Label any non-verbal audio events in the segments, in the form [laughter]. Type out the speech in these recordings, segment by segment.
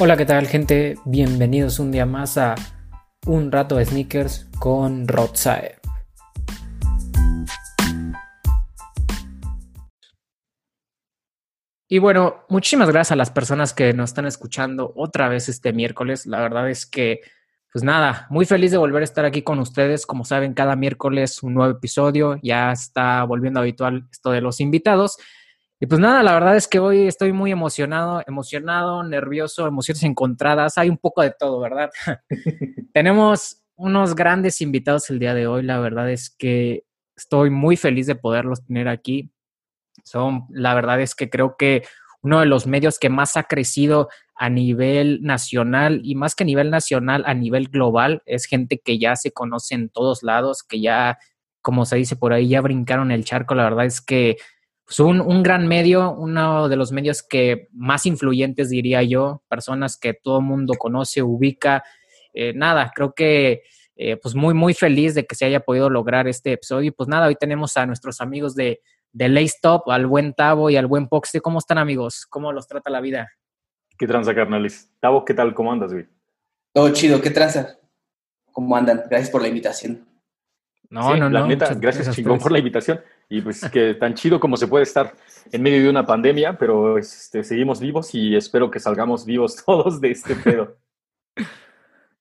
Hola, ¿qué tal gente? Bienvenidos un día más a Un Rato de Sneakers con Rotsae. Y bueno, muchísimas gracias a las personas que nos están escuchando otra vez este miércoles. La verdad es que, pues nada, muy feliz de volver a estar aquí con ustedes. Como saben, cada miércoles un nuevo episodio. Ya está volviendo habitual esto de los invitados. Y pues nada, la verdad es que hoy estoy muy emocionado, emocionado, nervioso, emociones encontradas, hay un poco de todo, ¿verdad? [laughs] [laughs] Tenemos unos grandes invitados el día de hoy, la verdad es que estoy muy feliz de poderlos tener aquí. Son, la verdad es que creo que uno de los medios que más ha crecido a nivel nacional y más que a nivel nacional, a nivel global, es gente que ya se conoce en todos lados, que ya, como se dice por ahí, ya brincaron el charco. La verdad es que pues un, un, gran medio, uno de los medios que más influyentes, diría yo, personas que todo el mundo conoce, ubica. Eh, nada, creo que eh, pues muy, muy feliz de que se haya podido lograr este episodio. Y pues nada, hoy tenemos a nuestros amigos de, de Laystop, al buen Tavo y al buen Poxte. ¿Cómo están, amigos? ¿Cómo los trata la vida? ¿Qué tranza, carnales? Tavo, ¿qué tal? ¿Cómo andas, güey? Todo chido, ¿qué tranza? ¿Cómo andan? Gracias por la invitación. No, no, la no. Neta, gracias, chingón, por la invitación. Y pues que tan chido como se puede estar en medio de una pandemia, pero este, seguimos vivos y espero que salgamos vivos [laughs] todos de este pedo.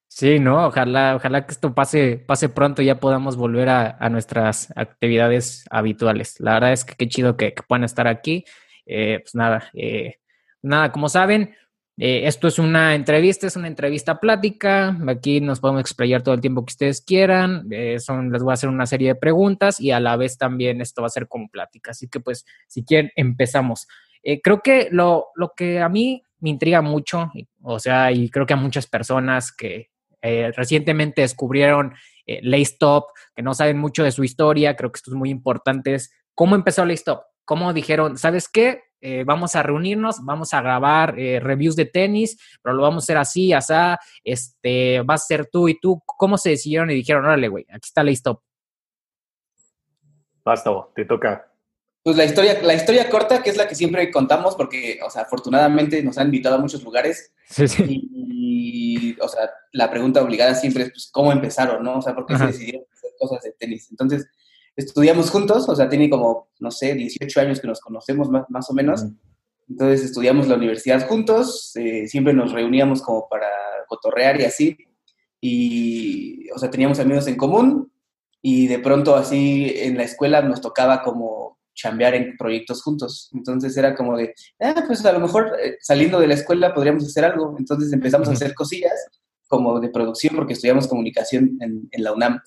Sí, no, ojalá, ojalá que esto pase, pase pronto y ya podamos volver a, a, nuestras actividades habituales. La verdad es que qué chido que, que puedan estar aquí. Eh, pues nada, eh, nada, como saben, eh, esto es una entrevista, es una entrevista plática. Aquí nos podemos explayar todo el tiempo que ustedes quieran. Eh, son, les voy a hacer una serie de preguntas y a la vez también esto va a ser como plática. Así que pues, si quieren, empezamos. Eh, creo que lo, lo, que a mí me intriga mucho, o sea, y creo que a muchas personas que recientemente descubrieron Laystop, que no saben mucho de su historia, creo que esto es muy importante, cómo empezó Laystop. ¿Cómo dijeron, sabes qué? Eh, vamos a reunirnos, vamos a grabar eh, reviews de tenis, pero lo vamos a hacer así, así, este, va a ser tú y tú. ¿Cómo se decidieron y dijeron, órale, güey, aquí está Laystop? Basta, te toca. Pues la historia, la historia corta, que es la que siempre contamos, porque, o sea, afortunadamente nos han invitado a muchos lugares. Sí, sí. Y, o sea, la pregunta obligada siempre es, pues, ¿cómo empezaron, no? O sea, ¿por qué Ajá. se decidieron hacer cosas de tenis? Entonces, estudiamos juntos, o sea, tiene como, no sé, 18 años que nos conocemos más, más o menos. Entonces estudiamos la universidad juntos, eh, siempre nos reuníamos como para cotorrear y así. Y, o sea, teníamos amigos en común y de pronto así en la escuela nos tocaba como chambear en proyectos juntos. Entonces era como de, ah, pues a lo mejor eh, saliendo de la escuela podríamos hacer algo. Entonces empezamos uh -huh. a hacer cosillas como de producción porque estudiamos comunicación en, en la UNAM.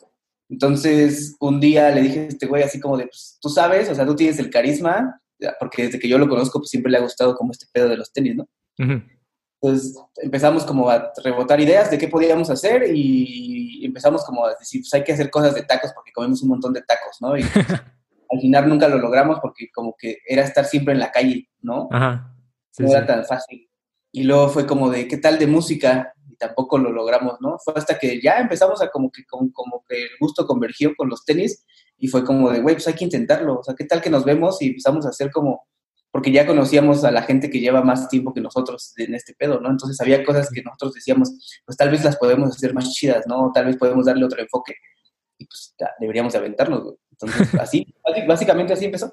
Entonces, un día le dije a este güey así como de, pues, tú sabes, o sea, tú tienes el carisma, porque desde que yo lo conozco, pues siempre le ha gustado como este pedo de los tenis, ¿no? Uh -huh. Entonces, empezamos como a rebotar ideas de qué podíamos hacer y empezamos como a decir, pues hay que hacer cosas de tacos porque comemos un montón de tacos, ¿no? Y pues, [laughs] al final nunca lo logramos porque como que era estar siempre en la calle, ¿no? Ajá. Sí, no sí. era tan fácil. Y luego fue como de, ¿qué tal de música? tampoco lo logramos, ¿no? Fue hasta que ya empezamos a como que, como, como que el gusto convergió con los tenis y fue como de, güey, pues hay que intentarlo, o sea, ¿qué tal que nos vemos y empezamos a hacer como, porque ya conocíamos a la gente que lleva más tiempo que nosotros en este pedo, ¿no? Entonces había cosas que nosotros decíamos, pues tal vez las podemos hacer más chidas, ¿no? Tal vez podemos darle otro enfoque y pues ya, deberíamos de aventarnos, güey. Entonces, [laughs] así, básicamente así empezó.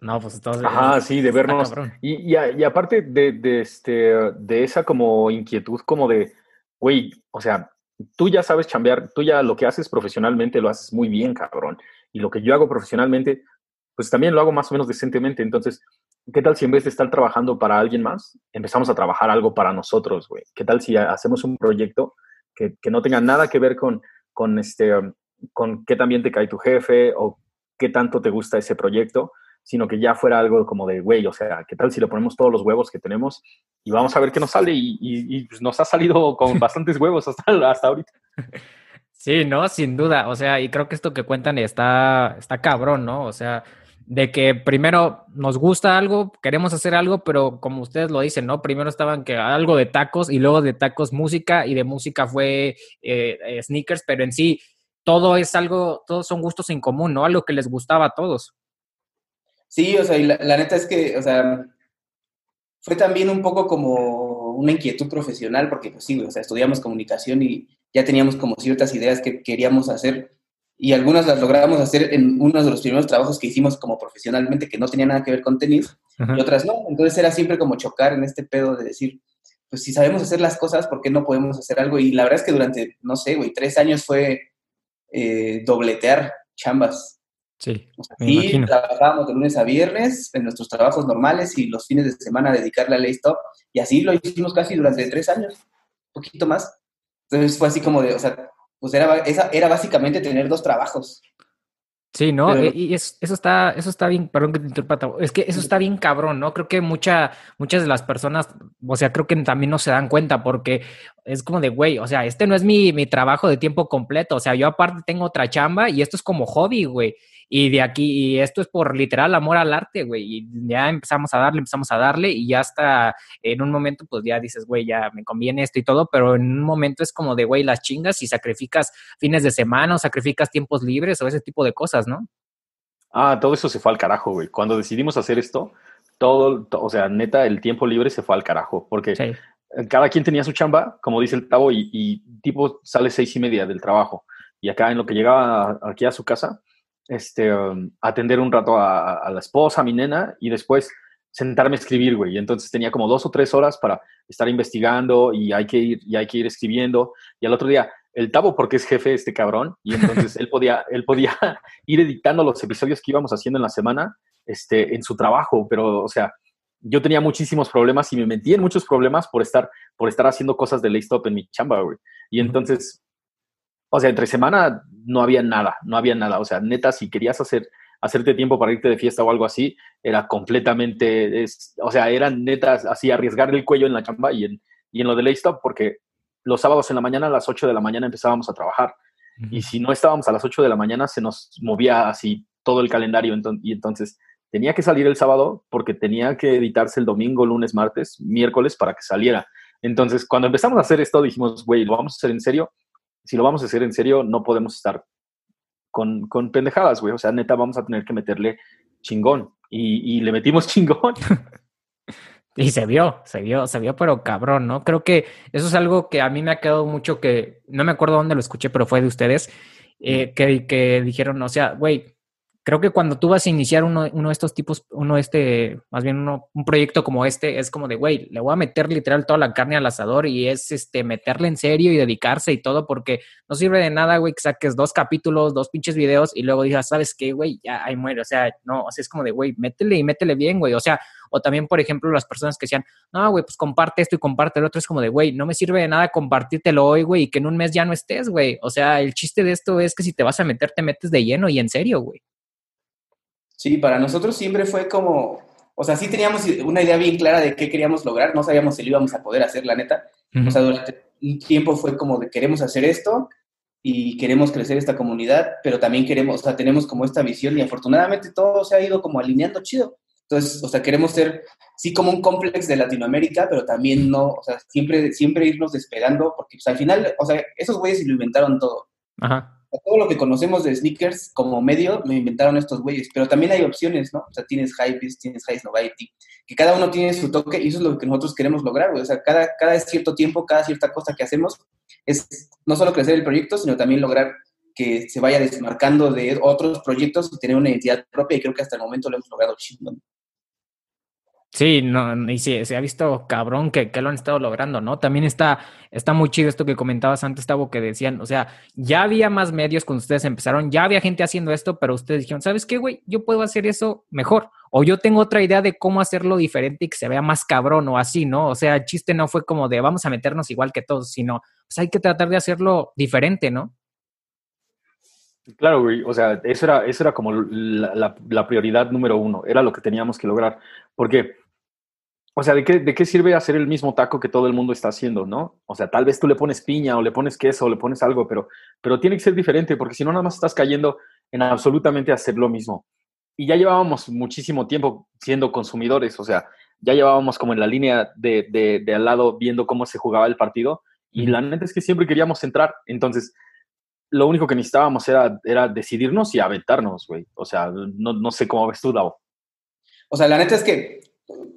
No, pues entonces. Ajá, sí, de vernos. Y, y, y, aparte de, de, este, de esa como inquietud, como de, güey, o sea, tú ya sabes chambear, tú ya lo que haces profesionalmente lo haces muy bien, cabrón. Y lo que yo hago profesionalmente, pues también lo hago más o menos decentemente. Entonces, ¿qué tal si en vez de estar trabajando para alguien más, empezamos a trabajar algo para nosotros, güey? ¿Qué tal si hacemos un proyecto que, que no tenga nada que ver con, con, este, con qué también te cae tu jefe o qué tanto te gusta ese proyecto? Sino que ya fuera algo como de, güey, o sea, ¿qué tal si le ponemos todos los huevos que tenemos y vamos a ver qué nos sale? Y, y, y pues nos ha salido con [laughs] bastantes huevos hasta, hasta ahorita. Sí, no, sin duda. O sea, y creo que esto que cuentan está, está cabrón, ¿no? O sea, de que primero nos gusta algo, queremos hacer algo, pero como ustedes lo dicen, ¿no? Primero estaban que algo de tacos y luego de tacos música y de música fue eh, eh, sneakers, pero en sí todo es algo, todos son gustos en común, ¿no? Algo que les gustaba a todos. Sí, o sea, y la, la, neta es que, o sea, fue también un poco como una inquietud profesional, porque pues sí, o sea, estudiamos comunicación y ya teníamos como ciertas ideas que queríamos hacer y algunas las logramos hacer en uno de los primeros trabajos que hicimos como profesionalmente que no tenía nada que ver con tenis y otras no. Entonces era siempre como chocar en este pedo de decir, pues si sabemos hacer las cosas, ¿por qué no podemos hacer algo? Y la verdad es que durante, no sé, güey, tres años fue eh, dobletear chambas. Sí. y trabajábamos de lunes a viernes en nuestros trabajos normales y los fines de semana dedicarle a Laystop. Y así lo hicimos casi durante tres años, un poquito más. Entonces fue así como de, o sea, pues era, esa, era básicamente tener dos trabajos. Sí, ¿no? Y eso, está, eso está bien, perdón que te interpreta, es que eso está bien cabrón, ¿no? Creo que mucha, muchas de las personas, o sea, creo que también no se dan cuenta porque es como de, güey, o sea, este no es mi, mi trabajo de tiempo completo, o sea, yo aparte tengo otra chamba y esto es como hobby, güey. Y de aquí, y esto es por literal amor al arte, güey. Y ya empezamos a darle, empezamos a darle, y ya hasta en un momento, pues ya dices, güey, ya me conviene esto y todo, pero en un momento es como de, güey, las chingas y sacrificas fines de semana o sacrificas tiempos libres o ese tipo de cosas, ¿no? Ah, todo eso se fue al carajo, güey. Cuando decidimos hacer esto, todo, o sea, neta, el tiempo libre se fue al carajo, porque cada quien tenía su chamba, como dice el Tavo, y, y tipo sale seis y media del trabajo. Y acá en lo que llegaba aquí a su casa, este, um, atender un rato a, la esposa, a mi nena, y después sentarme a escribir, güey. Y entonces tenía como dos o tres horas para estar investigando y hay que ir, y hay que ir escribiendo. Y al otro día, el Tavo, porque es jefe este cabrón, y entonces él podía, [laughs] él podía ir editando los episodios que íbamos haciendo en la semana este, en su trabajo, pero, o sea, yo tenía muchísimos problemas y me metí en muchos problemas por estar, por estar haciendo cosas de Laystop en mi chamba, güey. Y entonces o sea, entre semana no había nada, no había nada. O sea, neta, si querías hacer, hacerte tiempo para irte de fiesta o algo así, era completamente, o sea, era neta así arriesgar el cuello en la chamba y en, y en lo de stop porque los sábados en la mañana a las 8 de la mañana empezábamos a trabajar. Y si no estábamos a las 8 de la mañana, se nos movía así todo el calendario. y entonces tenía que salir el sábado porque tenía que editarse el domingo, lunes, martes, miércoles para que saliera. Entonces, cuando empezamos a hacer esto, dijimos, güey, ¿lo vamos a hacer en serio? Si lo vamos a hacer en serio, no podemos estar con, con pendejadas, güey. O sea, neta, vamos a tener que meterle chingón. Y, le metimos [laughs] chingón. Y se vio, se vio, se vio, pero cabrón, ¿no? Creo que eso es algo que a mí me ha quedado mucho que, no me acuerdo dónde lo escuché, pero fue de ustedes, eh, que, que dijeron, o sea, güey, creo que cuando tú vas a iniciar uno, uno de estos tipos, uno este, más bien uno, un proyecto como este, es como de, güey, le voy a meter literal toda la carne al asador y es este, meterle en serio y dedicarse y todo, porque no sirve de nada, güey, que saques dos capítulos, dos pinches videos y luego digas, ¿sabes qué, güey? Ya ahí muere. O sea, no, o sea, es como de, güey, métele y métele bien, güey. O sea, o también, por ejemplo, las personas que decían, no, güey, pues comparte esto y comparte el otro, es como de, güey, no me sirve de nada compartírtelo hoy, güey, y que en un mes ya no estés, güey. O sea, el chiste de esto es que si te vas a meter, te metes de lleno y en serio, güey. Sí, para nosotros siempre fue como, o sea, sí teníamos una idea bien clara de qué queríamos lograr, no sabíamos si lo íbamos a poder hacer, la neta. O sea, durante un tiempo fue como de queremos hacer esto y queremos crecer esta comunidad, pero también queremos, o sea, tenemos como esta visión y afortunadamente todo se ha ido como alineando chido. Entonces, o sea, queremos ser, sí, como un complex de Latinoamérica, pero también no, o sea, siempre, siempre irnos despegando, porque pues, al final, o sea, esos güeyes lo inventaron todo. Ajá todo lo que conocemos de sneakers como medio lo inventaron estos güeyes, pero también hay opciones, ¿no? O sea, tienes Hypebeast, tienes High Novelty, que cada uno tiene su toque y eso es lo que nosotros queremos lograr, güey. O sea, cada, cada cierto tiempo, cada cierta cosa que hacemos es no solo crecer el proyecto, sino también lograr que se vaya desmarcando de otros proyectos y tener una identidad propia y creo que hasta el momento lo hemos logrado chingón. Sí, no, y sí, se ha visto cabrón que, que, lo han estado logrando, ¿no? También está, está muy chido esto que comentabas antes, Tavo, que decían, o sea, ya había más medios cuando ustedes empezaron, ya había gente haciendo esto, pero ustedes dijeron, ¿sabes qué, güey? Yo puedo hacer eso mejor. O yo tengo otra idea de cómo hacerlo diferente y que se vea más cabrón o así, ¿no? O sea, el chiste no fue como de vamos a meternos igual que todos, sino pues hay que tratar de hacerlo diferente, ¿no? Claro, güey, o sea, eso era, eso era como la, la, prioridad número uno, era lo que teníamos que lograr, porque, o sea, ¿de qué, ¿de qué sirve hacer el mismo taco que todo el mundo está haciendo, no? O sea, tal vez tú le pones piña o le pones queso o le pones algo, pero, pero tiene que ser diferente, porque si no, nada más estás cayendo en absolutamente hacer lo mismo. Y ya llevábamos muchísimo tiempo siendo consumidores, o sea, ya llevábamos como en la línea de, de, de al lado viendo cómo se jugaba el partido, y la neta es que siempre queríamos entrar, entonces lo único que necesitábamos era, era decidirnos y aventarnos, güey. O sea, no, no sé cómo ves tú, Dao. O sea, la neta es que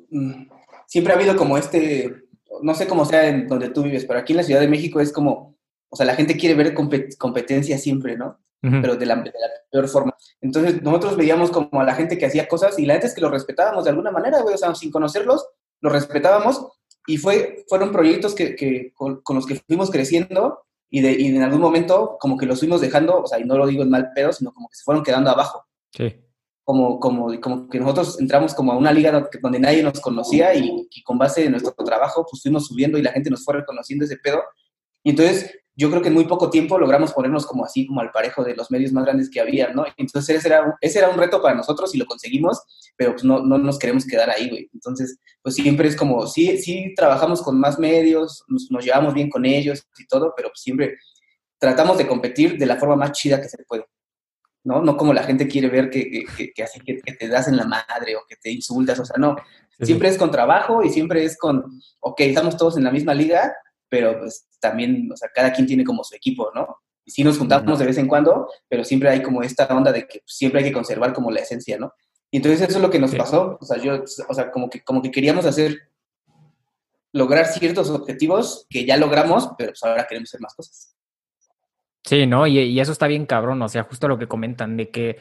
mm, siempre ha habido como este, no sé cómo sea en donde tú vives, pero aquí en la Ciudad de México es como, o sea, la gente quiere ver competencia siempre, ¿no? Pero de la, peor forma. Entonces, nosotros veíamos como a la gente que hacía cosas y la gente es que lo respetábamos de alguna manera, güey, o sea, sin conocerlos, lo respetábamos y fue, fueron proyectos que, que con, los que fuimos creciendo y, de, y en algún momento como que los fuimos dejando, o sea, y no lo digo en mal pedo, sino como que se fueron quedando abajo. Sí como, como, como que nosotros entramos como a una liga donde, nadie nos conocía y, con base en nuestro trabajo pues fuimos subiendo y la gente nos fue reconociendo ese pedo. Y entonces yo creo que en muy poco tiempo logramos ponernos como así, como al parejo de los medios más grandes que había, ¿no? Entonces ese era, ese era un reto para nosotros y lo conseguimos, pero pues no, no nos queremos quedar ahí, güey. Entonces, pues siempre es como, sí, sí trabajamos con más medios, nos, nos llevamos bien con ellos y todo, pero pues siempre tratamos de competir de la forma más chida que se puede. ¿No? No como la gente quiere ver que, que, así que, te das en la madre o que te insultas, o sea, no. Siempre es con trabajo y siempre es con, ok, estamos todos en la misma liga, pero pues también, o sea, cada quien tiene como su equipo, ¿no? Y sí nos juntamos de vez en cuando, pero siempre hay como esta onda de que siempre hay que conservar como la esencia, ¿no? Y entonces eso es lo que nos pasó, o sea, yo, o sea, como que, como que queríamos hacer, lograr ciertos objetivos que ya logramos, pero pues ahora queremos hacer más cosas. Sí, ¿no? Y, eso está bien cabrón, o sea, justo lo que comentan, de que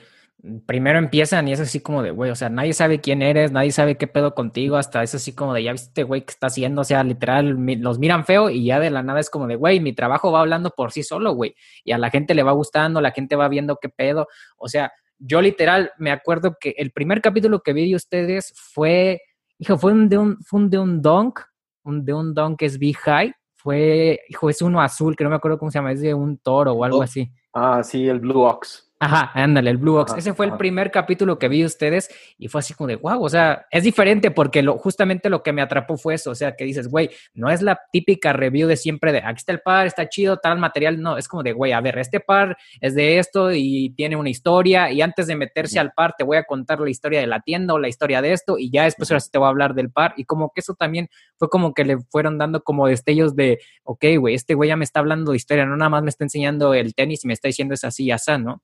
primero empiezan y es así como de, güey, o sea, nadie sabe quién eres, nadie sabe qué pedo contigo, hasta es así como de, ya viste, güey, qué está haciendo, o sea, literal, los miran feo y ya de la nada es como de, güey, mi trabajo va hablando por sí solo, güey, y a la gente le va gustando, la gente va viendo qué pedo, o sea, yo literal me acuerdo que el primer capítulo que vi de ustedes fue, hijo, fue un de un, fue un de un donk, un de un donk es Big High, fue, hijo, es uno azul, que no me acuerdo cómo se llama, es de un toro o algo oh. así. Ah, sí, el Blue Ox. Ajá, ándale, el Blue Box. Ese fue el primer capítulo que vi ustedes y fue así como de, wow, o sea, es diferente porque lo, justamente lo que me atrapó fue eso, o sea, que dices, güey, no es la típica review de siempre de, aquí está el par, está chido, tal material, no, es como de, güey, a ver, este par es de esto y tiene una historia y antes de meterse al par te voy a contar la historia de la tienda o la historia de esto y ya después ahora sí te voy a hablar del par y como que eso también fue como que le fueron dando como destellos de, ok, güey, este güey ya me está hablando de historia, no nada más me está enseñando el tenis y me está diciendo es así y así, ¿no?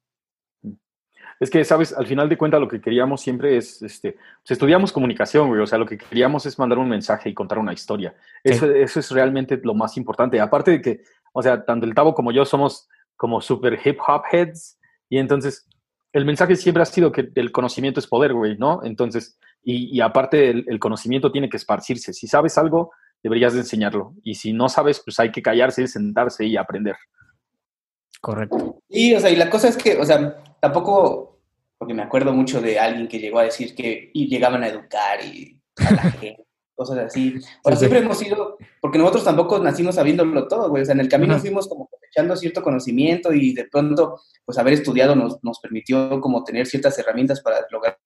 Es que, sabes, al final de cuentas lo que queríamos siempre es, este, pues estudiamos comunicación, güey, o sea, lo que queríamos es mandar un mensaje y contar una historia. Eso, eso es realmente lo más importante. Aparte de que, o sea, tanto el Tavo como yo somos como super hip hop heads y entonces el mensaje siempre ha sido que el conocimiento es poder, güey, ¿no? Entonces, y, y aparte el, el, conocimiento tiene que esparcirse. Si sabes algo, deberías de enseñarlo. Y si no sabes, pues hay que callarse, sentarse y aprender. Correcto. Y, o sea, y la cosa es que, o sea, tampoco, porque me acuerdo mucho de alguien que llegó a decir que y llegaban a educar y a la gente, [laughs] cosas así. O sea, siempre hemos sido, porque nosotros tampoco nacimos sabiéndolo todo, güey. O sea, en el camino fuimos como echando cierto conocimiento y de pronto, pues haber estudiado nos, nos permitió como tener ciertas herramientas para lograr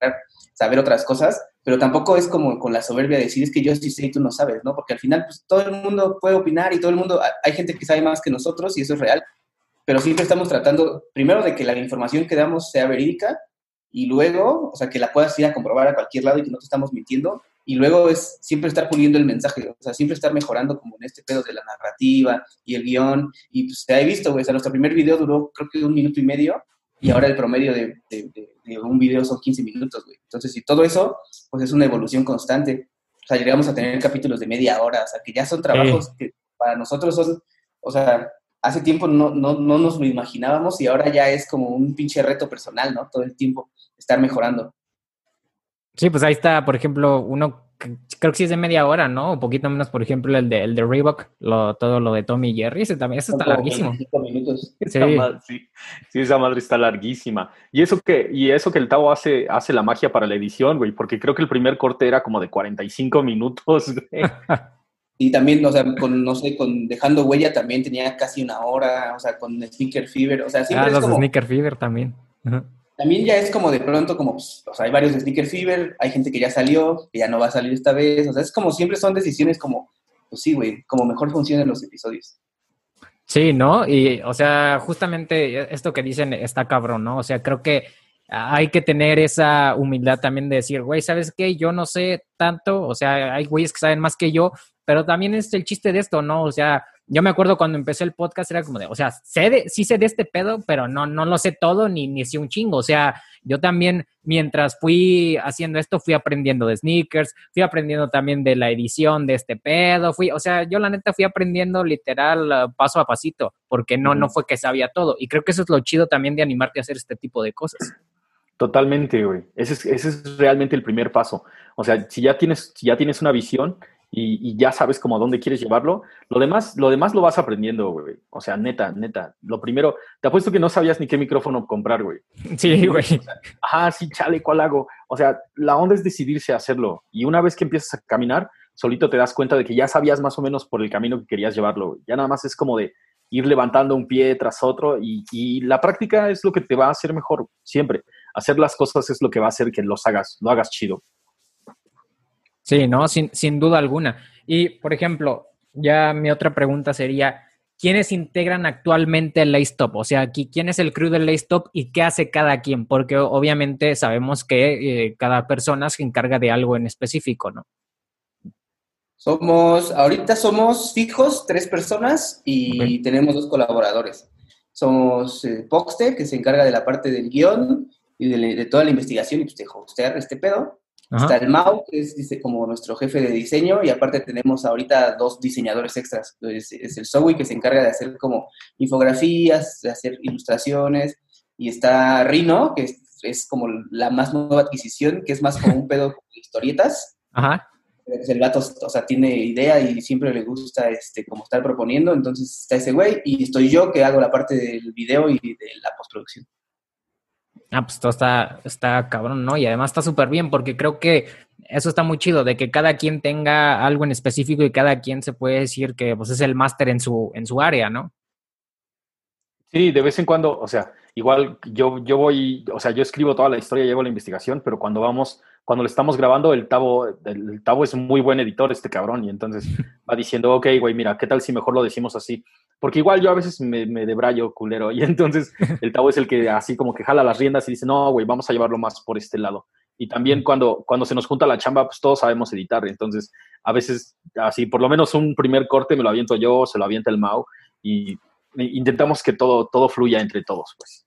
saber otras cosas, pero tampoco es como con la soberbia de decir es que yo sí sé y tú no sabes, ¿no? Porque al final, pues todo el mundo puede opinar y todo el mundo, hay gente que sabe más que nosotros y eso es real, pero siempre estamos tratando, primero, de que la información que damos sea verídica y luego, o sea, que la puedas ir a comprobar a cualquier lado y que no te estamos mintiendo. Y luego es siempre estar puliendo el mensaje, o sea, siempre estar mejorando como en este pedo de la narrativa y el guion. Y pues te he visto, güey, o sea, nuestro primer video duró creo que un minuto y medio y ahora el promedio de, de, un video son 15 minutos, güey. Entonces, y todo eso, pues es una evolución constante. O sea, llegamos a tener capítulos de media hora, o sea, que ya son trabajos que para nosotros son, o sea, hace tiempo no, no, no nos lo imaginábamos y ahora ya es como un pinche reto personal, ¿no? Todo el tiempo estar mejorando. Sí, pues ahí está, por ejemplo, uno creo que sí es de media hora, ¿no? Un poquito menos, por ejemplo, el de, el de Reebok, lo, todo lo de Tommy Jerry, ese también, eso está larguísimo. Minutos. Sí. sí. sí, esa madre está larguísima. Y eso que, y eso que el Tavo hace, hace la magia para la edición, güey, porque creo que el primer corte era como de 45 minutos, güey. [laughs] Y también, o sea, con, no sé, con Dejando Huella también tenía casi una hora, o sea, con Sneaker Fever, o sea, siempre ah, es los Sneaker Fever también. También ya es como de pronto, como, pues, o sea, hay varios de Sneaker Fever, hay gente que ya salió, que ya no va a salir esta vez, o sea, es como siempre son decisiones como, pues sí, güey, como mejor funcionan los episodios. Sí, ¿no? Y, o sea, justamente esto que dicen está cabrón, ¿no? O sea, creo que hay que tener esa humildad también de decir, güey, ¿sabes qué? Yo no sé tanto, o sea, hay güeyes que saben más que yo, pero también es el chiste de esto, ¿no? O sea, yo me acuerdo cuando empecé el podcast era como de, o sea, sé de, sí sé de este pedo, pero no, no lo sé todo ni, ni sé un chingo. O sea, yo también, mientras fui haciendo esto, fui aprendiendo de sneakers, fui aprendiendo también de la edición de este pedo, fui, o sea, yo la neta fui aprendiendo literal uh, paso a pasito, porque no, no fue que sabía todo. Y creo que eso es lo chido también de animarte a hacer este tipo de cosas. Totalmente, güey. Ese es, ese es realmente el primer paso. O sea, si ya tienes, si ya tienes una visión, y, ya sabes como a dónde quieres llevarlo. Lo demás, lo demás lo vas aprendiendo, güey. O sea, neta, neta. Lo primero, te apuesto que no sabías ni qué micrófono comprar, güey. [laughs] Sí, güey. Ajá, sí, chale, ¿cuál hago? O sea, la onda es decidirse a hacerlo. Y una vez que empiezas a caminar, solito te das cuenta de que ya sabías más o menos por el camino que querías llevarlo. Ya nada más es como de ir levantando un pie tras otro y, y la práctica es lo que te va a hacer mejor siempre. Hacer las cosas es lo que va a hacer que los hagas, lo hagas chido. Sí, no, sin, sin duda alguna. Y, por ejemplo, ya mi otra pregunta sería, ¿quiénes integran actualmente el Laystop? O sea, ¿quién es el crew del Laystop y qué hace cada quien? Porque obviamente sabemos que eh, cada persona se encarga de algo en específico, ¿no? Somos, ahorita somos fijos, tres personas y tenemos dos colaboradores. Somos eh, Poxte, que se encarga de la parte del guion y de, toda la investigación y pues de hostear este pedo. Está el Mau, que es dice, como nuestro jefe de diseño, y aparte tenemos ahorita dos diseñadores extras. Es, el Zoe, que se encarga de hacer como infografías, de hacer ilustraciones, y está Rino, que es, como la más nueva adquisición, que es más como un pedo de historietas. Ajá. El gato, o sea, tiene idea y siempre le gusta este, como estar proponiendo, entonces está ese güey, y estoy yo que hago la parte del video y de la postproducción. Ah, pues todo está, está cabrón, ¿no? Y además está súper bien porque creo que eso está muy chido, de que cada quien tenga algo en específico y cada quien se puede decir que pues, es el máster en su, en su área, ¿no? Sí, de vez en cuando, o sea, igual yo, yo voy, o sea, yo escribo toda la historia, llevo la investigación, pero cuando vamos, cuando le estamos grabando, el Tavo, el, Tavo es muy buen editor, este cabrón, y entonces [laughs] va diciendo, ok, güey, mira, ¿qué tal si mejor lo decimos así? Porque igual yo a veces me, me debrayo culero, y entonces [laughs] el Tavo es el que así como que jala las riendas y dice, no, güey, vamos a llevarlo más por este lado. Y también cuando, cuando se nos junta la chamba, pues todos sabemos editar, entonces a veces así, por lo menos un primer corte me lo aviento yo, se lo avienta el Mau, y intentamos que todo, todo fluya entre todos, pues.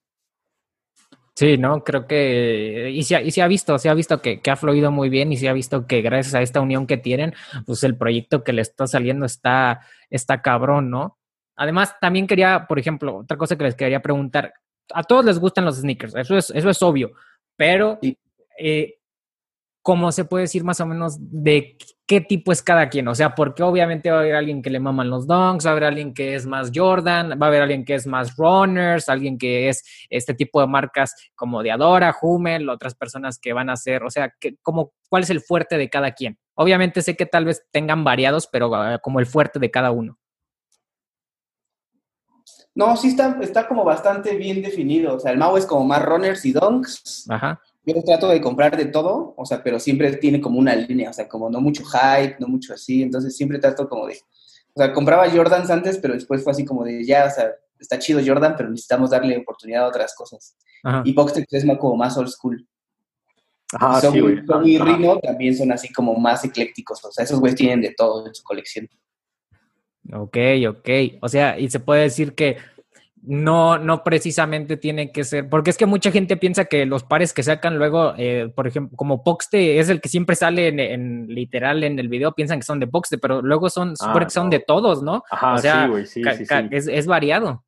Sí, ¿no? Creo que, y se, y se ha visto, se ha visto que, que, ha fluido muy bien y se ha visto que gracias a esta unión que tienen, pues el proyecto que le está saliendo está, está cabrón, ¿no? Además, también quería, por ejemplo, otra cosa que les quería preguntar, a todos les gustan los sneakers, eso es, eso es obvio, pero eh, ¿cómo se puede decir más o menos de qué tipo es cada quien. O sea, porque obviamente va a haber alguien que le maman los donks, va a haber alguien que es más Jordan, va a haber alguien que es más runners, alguien que es este tipo de marcas como de Adora, Hummel, otras personas que van a ser, o sea, que, como, ¿cuál es el fuerte de cada quien? Obviamente sé que tal vez tengan variados, pero ah, como el fuerte de cada uno. No, sí está, está como bastante bien definido. O sea, el Mau es como más runners y donks. Ajá yo trato de comprar de todo, o sea, pero siempre tiene como una línea, o sea, como no mucho hype, no mucho así, entonces siempre trato como de, o sea, compraba Jordans antes, pero después fue así como de, ya, o sea, está chido Jordan, pero necesitamos darle oportunidad a otras cosas. Y Boxtex es como más old school. Ajá, sí, güey. y Rino también son así como más eclécticos, o sea, esos güeyes tienen de todo en su colección. Ok, ok. O sea, y se puede decir que no, no precisamente tiene que ser, porque es que mucha gente piensa que los pares que sacan luego, eh, por ejemplo, como Poxte es el que siempre sale en, literal en el video, piensan que son de Poxte, pero luego son, ah, son de todos, ¿no? Ajá, sí, sí, sí, Es, variado.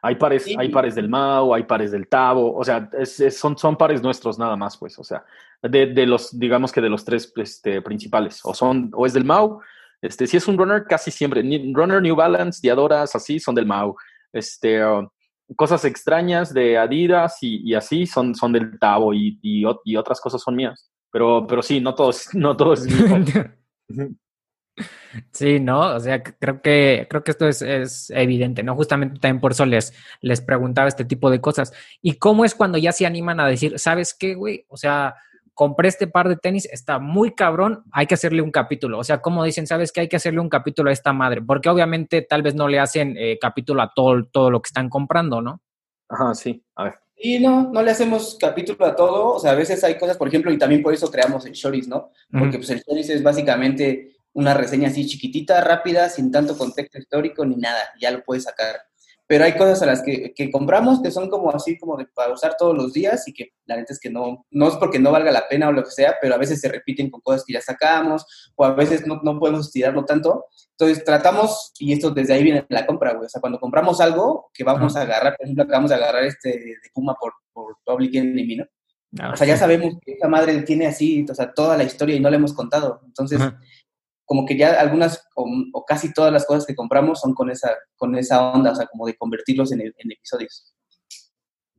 Hay pares, hay pares del Mao, hay pares del Tavo, o sea, son, son pares nuestros nada más, pues, o sea, de, de los, digamos que de los tres este, principales, o son, o es del Mao, este, si es un runner, casi siempre, runner, New Balance, Diadoras, así, son del Mao este, cosas extrañas de Adidas y, así son, son del Tavo y, y, otras cosas son mías. Pero, pero sí, no todos, [laughs] no todos. [laughs] Sí, ¿no? O sea, creo que, creo que esto es, es, evidente, ¿no? Justamente también por eso les, les preguntaba este tipo de cosas. ¿Y cómo es cuando ya se animan a decir, ¿sabes qué, güey? O sea, compré este par de tenis, está muy cabrón, hay que hacerle un capítulo. O sea, como dicen, ¿sabes que Hay que hacerle un capítulo a esta madre, porque obviamente tal vez no le hacen eh, capítulo a todo, todo lo que están comprando, ¿no? Ajá, sí, a ver. Y no, no le hacemos capítulo a todo, o sea, a veces hay cosas, por ejemplo, y también por eso creamos el Shorties, ¿no? Porque pues el Shorties es básicamente una reseña así chiquitita, rápida, sin tanto contexto histórico ni nada, ya lo puedes sacar. Pero hay cosas a las que, que compramos que son como así, como de para usar todos los días y que la neta es que no, no es porque no valga la pena o lo que sea, pero a veces se repiten con cosas que ya sacamos o a veces no, no podemos estirarlo tanto. Entonces tratamos, y esto desde ahí viene la compra, güey. O sea, cuando compramos algo que vamos a agarrar, por ejemplo, acabamos de agarrar este de Puma por, por Public Enemy, ¿no? Ah, o sea, ya sabemos que esa madre tiene así, o sea, toda la historia y no la hemos contado. Entonces, como que ya algunas o, casi todas las cosas que compramos son con esa, con esa onda, o sea, como de convertirlos en, episodios.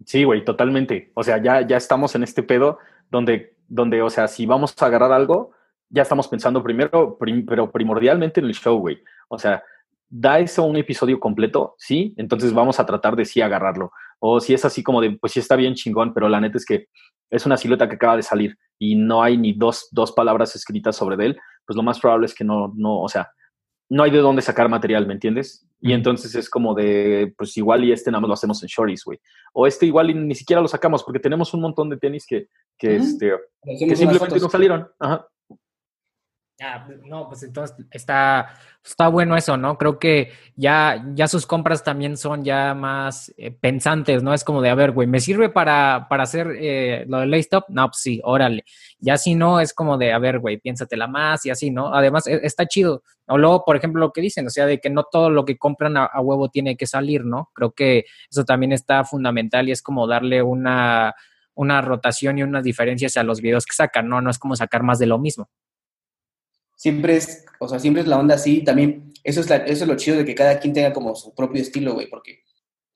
Sí, güey, totalmente. O sea, ya, ya estamos en este pedo donde, donde, o sea, si vamos a agarrar algo, ya estamos pensando primero, pero primordialmente en el show, güey. O sea, da eso un episodio completo, sí, entonces vamos a tratar de sí agarrarlo. O si es así como de, pues sí está bien chingón, pero la neta es que es una silueta que acaba de salir y no hay ni dos, dos palabras escritas sobre él, pues lo más probable es que no, no, o sea, no hay de dónde sacar material, ¿me entiendes? Y entonces es como de, pues igual y este nada más lo hacemos en shorties, güey. O este igual y ni siquiera lo sacamos porque tenemos un montón de tenis que, que, este, que simplemente no salieron. Ajá. Ah, no, pues entonces está, está bueno eso, ¿no? Creo que ya, ya sus compras también son ya más eh, pensantes, ¿no? Es como de, a ver, güey, ¿me sirve para, para hacer eh, lo del stop? No, pues sí, órale. Ya si no, es como de, a ver, güey, piénsatela más y así, ¿no? Además, e, está chido. O luego, por ejemplo, lo que dicen, o sea, de que no todo lo que compran a, a huevo tiene que salir, ¿no? Creo que eso también está fundamental y es como darle una, una rotación y unas diferencias a los videos que sacan, ¿no? No es como sacar más de lo mismo siempre es, o sea, siempre es la onda así. También, eso es, eso es lo chido de que cada quien tenga como su propio estilo, güey, porque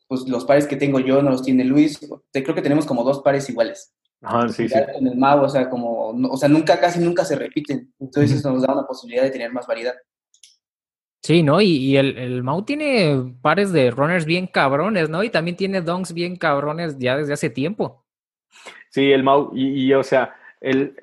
pues los pares que tengo yo no los tiene Luis. Te, creo que tenemos como dos pares iguales. Ajá, sí, sí. En el Mau, o sea, como, o sea, nunca, casi nunca se repiten. Entonces eso nos da una posibilidad de tener más variedad. Sí, ¿no? Y, el, el, Mau tiene pares de runners bien cabrones, ¿no? Y también tiene donks bien cabrones ya desde hace tiempo. Sí, el Mau, y, y o sea, el,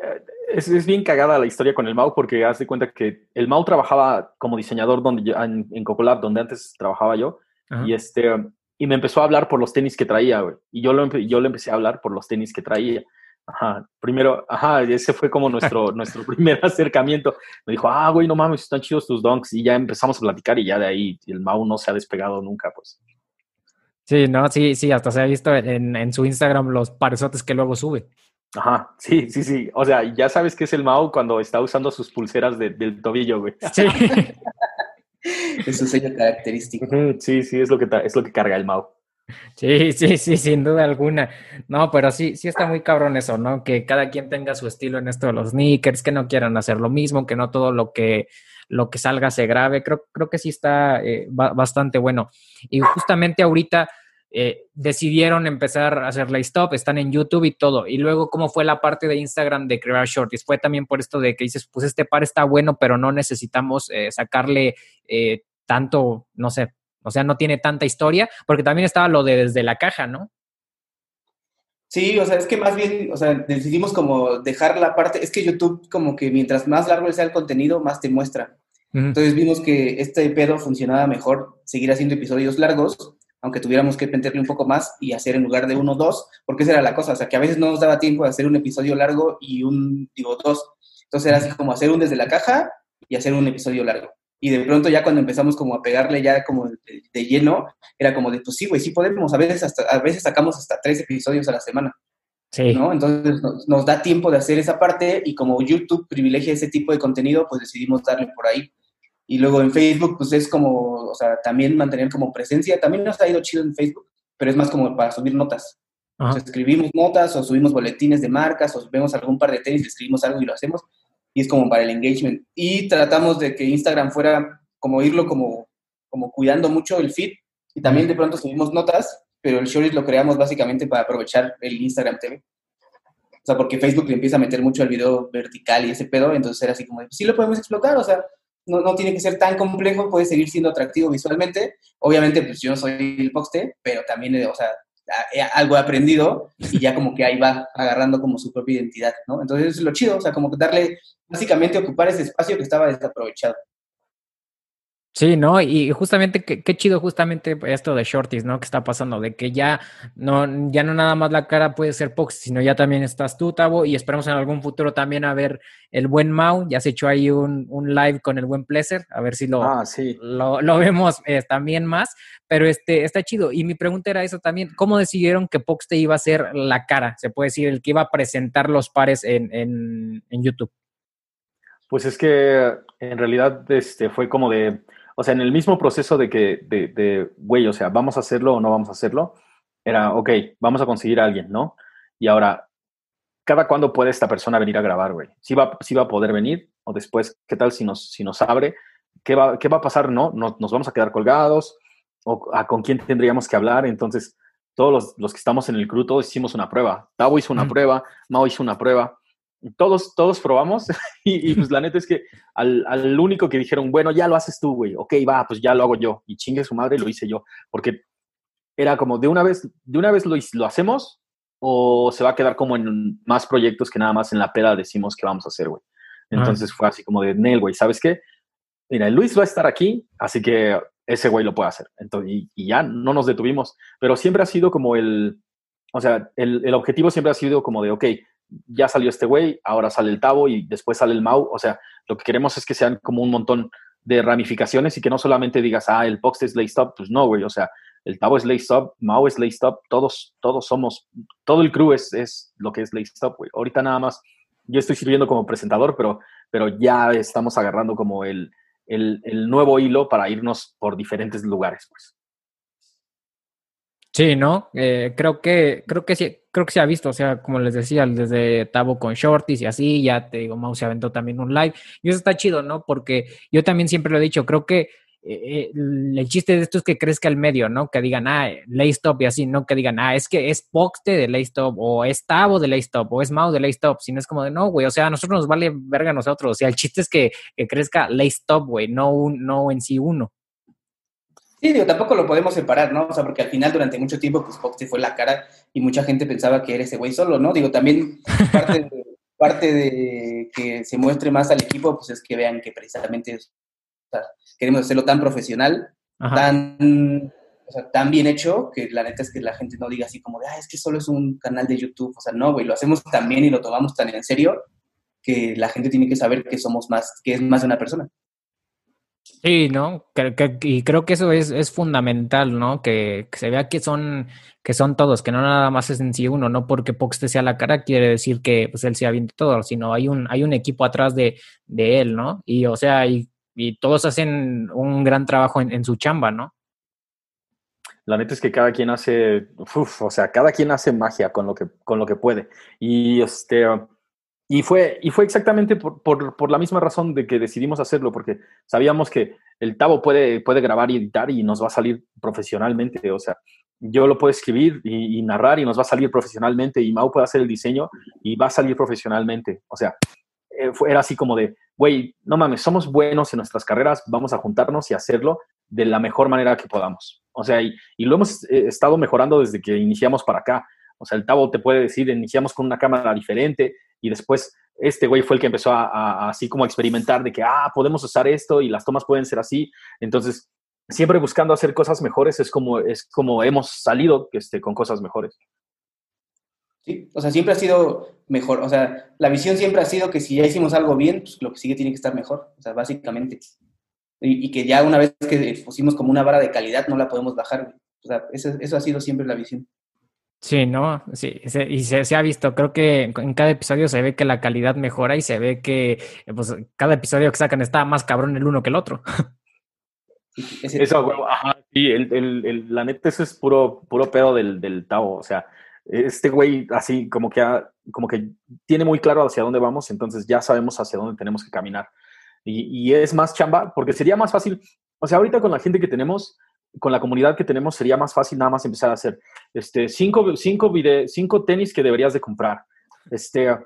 es, bien cagada la historia con el Mau porque haz de cuenta que el Mau trabajaba como diseñador donde en, en Cocolab, donde antes trabajaba yo, y este y me empezó a hablar por los tenis que traía, güey. Y yo, lo, yo le empecé a hablar por los tenis que traía. Ajá, primero, ajá, ese fue como nuestro, [laughs] nuestro primer acercamiento. Me dijo, ah, güey, no mames, están chidos tus donks. Y ya empezamos a platicar y ya de ahí el Mau no se ha despegado nunca, pues. Sí, no, sí, sí, hasta se ha visto en, en su Instagram los paresotes que luego sube. Ajá, sí, sí, sí. O sea, ya sabes que es el Mao cuando está usando sus pulseras del tobillo, güey. Sí. [laughs] es un sello característico. Sí, sí, es lo que, es lo que carga el Mao. Sí, sí, sí, sin duda alguna. No, pero sí, sí está muy cabrón eso, ¿no? Que cada quien tenga su estilo en esto de los sneakers, que no quieran hacer lo mismo, que no todo lo que, lo que salga se grabe. Creo, creo que sí está eh, bastante bueno. Y justamente ahorita eh, decidieron empezar a hacer la stop, están en YouTube y todo. Y luego, ¿cómo fue la parte de Instagram de crear shorties? Fue también por esto de que dices, pues este par está bueno, pero no necesitamos eh, sacarle eh, tanto, no sé, o sea, no tiene tanta historia, porque también estaba lo de desde la caja, ¿no? Sí, o sea, es que más bien, o sea, decidimos como dejar la parte, es que YouTube como que mientras más largo sea el contenido, más te muestra. Entonces vimos que este pedo funcionaba mejor, seguir haciendo episodios largos aunque tuviéramos que meterle un poco más y hacer en lugar de uno, dos, porque esa era la cosa, o sea, que a veces no nos daba tiempo de hacer un episodio largo y un, digo, dos. Entonces era así como hacer un desde la caja y hacer un episodio largo. Y de pronto ya cuando empezamos como a pegarle ya como de, lleno, era como de, pues sí, güey, sí podemos, a veces, hasta, a veces sacamos hasta tres episodios a la semana. Sí. ¿no? Entonces nos, nos, da tiempo de hacer esa parte y como YouTube privilegia ese tipo de contenido, pues decidimos darle por ahí. Y luego en Facebook, pues es como, o sea, también mantener como presencia. También nos ha ido chido en Facebook, pero es más como para subir notas. O sea, escribimos notas o subimos boletines de marcas o vemos algún par de tenis, escribimos algo y lo hacemos. Y es como para el engagement. Y tratamos de que Instagram fuera como irlo como, como cuidando mucho el feed. Y también de pronto subimos notas, pero el Shorties lo creamos básicamente para aprovechar el Instagram TV. O sea, porque Facebook le empieza a meter mucho el video vertical y ese pedo, entonces era así como, sí lo podemos explotar, o sea, no, no, tiene que ser tan complejo, puede seguir siendo atractivo visualmente. Obviamente, pues yo soy el poste, pero también, eh, o sea, algo he aprendido y ya como que ahí va agarrando como su propia identidad, ¿no? Entonces eso es lo chido, o sea, como darle, básicamente ocupar ese espacio que estaba desaprovechado. Sí, ¿no? Y justamente, qué, qué, chido justamente esto de Shorties, ¿no? Que está pasando, de que ya no, ya no nada más la cara puede ser Pox, sino ya también estás tú, Tavo, y esperamos en algún futuro también a ver el buen Mau, ya se echó ahí un, un live con el buen Pleasure, a ver si lo, ah, sí. lo, lo, vemos eh, también más, pero este, está chido. Y mi pregunta era eso también, ¿cómo decidieron que Pox te iba a ser la cara? Se puede decir, el que iba a presentar los pares en, en, en YouTube. Pues es que en realidad este, fue como de o sea, en el mismo proceso de que, de, de, güey, o sea, vamos a hacerlo o no vamos a hacerlo, era, ok, vamos a conseguir a alguien, ¿no? Y ahora, ¿cada cuándo puede esta persona venir a grabar, güey? ¿Sí va, sí va a poder venir? ¿O después, qué tal si nos, si nos abre? ¿Qué va, ¿Qué va a pasar? ¿No? ¿Nos, nos vamos a quedar colgados? ¿O a con quién tendríamos que hablar? Entonces, todos los, los, que estamos en el crew, todos hicimos una prueba. Tavo hizo una prueba, Mao hizo una prueba todos, todos probamos [laughs] y, pues la neta es que al, al, único que dijeron, bueno, ya lo haces tú, güey, ok, va, pues ya lo hago yo. Y chingue su madre, lo hice yo. Porque era como, de una vez, de una vez lo, lo hacemos o se va a quedar como en más proyectos que nada más en la peda decimos que vamos a hacer, güey. Entonces fue así como de, Nel, güey, ¿sabes qué? Mira, Luis va a estar aquí, así que ese güey lo puede hacer. Entonces, y, y, ya no nos detuvimos, pero siempre ha sido como el, o sea, el, el objetivo siempre ha sido como de, ok, ya salió este güey, ahora sale el Tavo y después sale el Mau. O sea, lo que queremos es que sean como un montón de ramificaciones y que no solamente digas, ah, el Pox es Lay Stop, pues no, güey. O sea, el Tavo es Lay Stop, Mau es Lay Stop, todos, todos somos, todo el crew es, es lo que es Lay Stop, güey. Ahorita nada más, yo estoy sirviendo como presentador, pero, pero ya estamos agarrando como el, el, el nuevo hilo para irnos por diferentes lugares, pues. Sí, ¿no? Eh, creo que, creo que sí, creo que se ha visto, o sea, como les decía, desde Tavo con Shorties y así, ya te digo, Mouse se aventó también un live, y eso está chido, ¿no? Porque yo también siempre lo he dicho, creo que eh, el chiste de esto es que crezca el medio, ¿no? Que digan, ah, Laystop y así, no que digan, ah, es que es Poxte de Laystop, o es Tavo de Laystop, o es Mau de Laystop, sino es como de, no, güey, o sea, a nosotros nos vale verga a nosotros, o sea, el chiste es que, que crezca Laystop, güey, no, no en sí uno. Sí, digo, tampoco lo podemos separar, ¿no? O sea, porque al final durante mucho tiempo, pues Foxy fue la cara y mucha gente pensaba que era ese güey solo, ¿no? Digo, también parte de, parte de que se muestre más al equipo, pues es que vean que precisamente o sea, queremos hacerlo tan profesional, tan, o sea, tan bien hecho, que la neta es que la gente no diga así como de, ah, es que solo es un canal de YouTube. O sea, no, güey, lo hacemos tan bien y lo tomamos tan en serio que la gente tiene que saber que somos más, que es más de una persona. Sí, ¿no? y creo que eso es, es fundamental, ¿no? Que, se vea que son, que son todos, que no nada más es en sí uno, no porque Pox te sea la cara quiere decir que pues, él sea bien de todo, sino hay un, hay un equipo atrás de, de él, ¿no? Y o sea, y, y todos hacen un gran trabajo en, en, su chamba, ¿no? La neta es que cada quien hace, uf, o sea, cada quien hace magia con lo que, con lo que puede. Y este y fue, y fue exactamente por, por, por, la misma razón de que decidimos hacerlo, porque sabíamos que el Tavo puede, puede grabar y editar y nos va a salir profesionalmente. O sea, yo lo puedo escribir y, narrar y nos va a salir profesionalmente, y Mau puede hacer el diseño y va a salir profesionalmente. O sea, eh, era así como de, güey, no mames, somos buenos en nuestras carreras, vamos a juntarnos y hacerlo de la mejor manera que podamos. O sea, y, y lo hemos eh, estado mejorando desde que iniciamos para acá. O sea, el Tavo te puede decir, iniciamos con una cámara diferente, y después este güey fue el que empezó a, así como a experimentar de que, ah, podemos usar esto y las tomas pueden ser así. Entonces, siempre buscando hacer cosas mejores es como, es como hemos salido este, con cosas mejores. Sí, o sea, siempre ha sido mejor. O sea, la visión siempre ha sido que si ya hicimos algo bien, pues lo que sigue tiene que estar mejor. O sea, básicamente. Y, y que ya una vez que pusimos como una vara de calidad, no la podemos bajar. O sea, eso, eso ha sido siempre la visión. Sí, ¿no? Sí, y se, se, ha visto, creo que en cada episodio se ve que la calidad mejora y se ve que eh, pues, cada episodio que sacan está más cabrón el uno que el otro. [laughs] Eso, ajá, sí, el, el, el, la neta, eso es puro, puro pedo del, del Tao, o sea, este güey así como que, como que tiene muy claro hacia dónde vamos, entonces ya sabemos hacia dónde tenemos que caminar. Y, y es más chamba, porque sería más fácil, o sea, ahorita con la gente que tenemos, con la comunidad que tenemos sería más fácil nada más empezar a hacer este, cinco, cinco, cinco tenis que deberías de comprar. Este,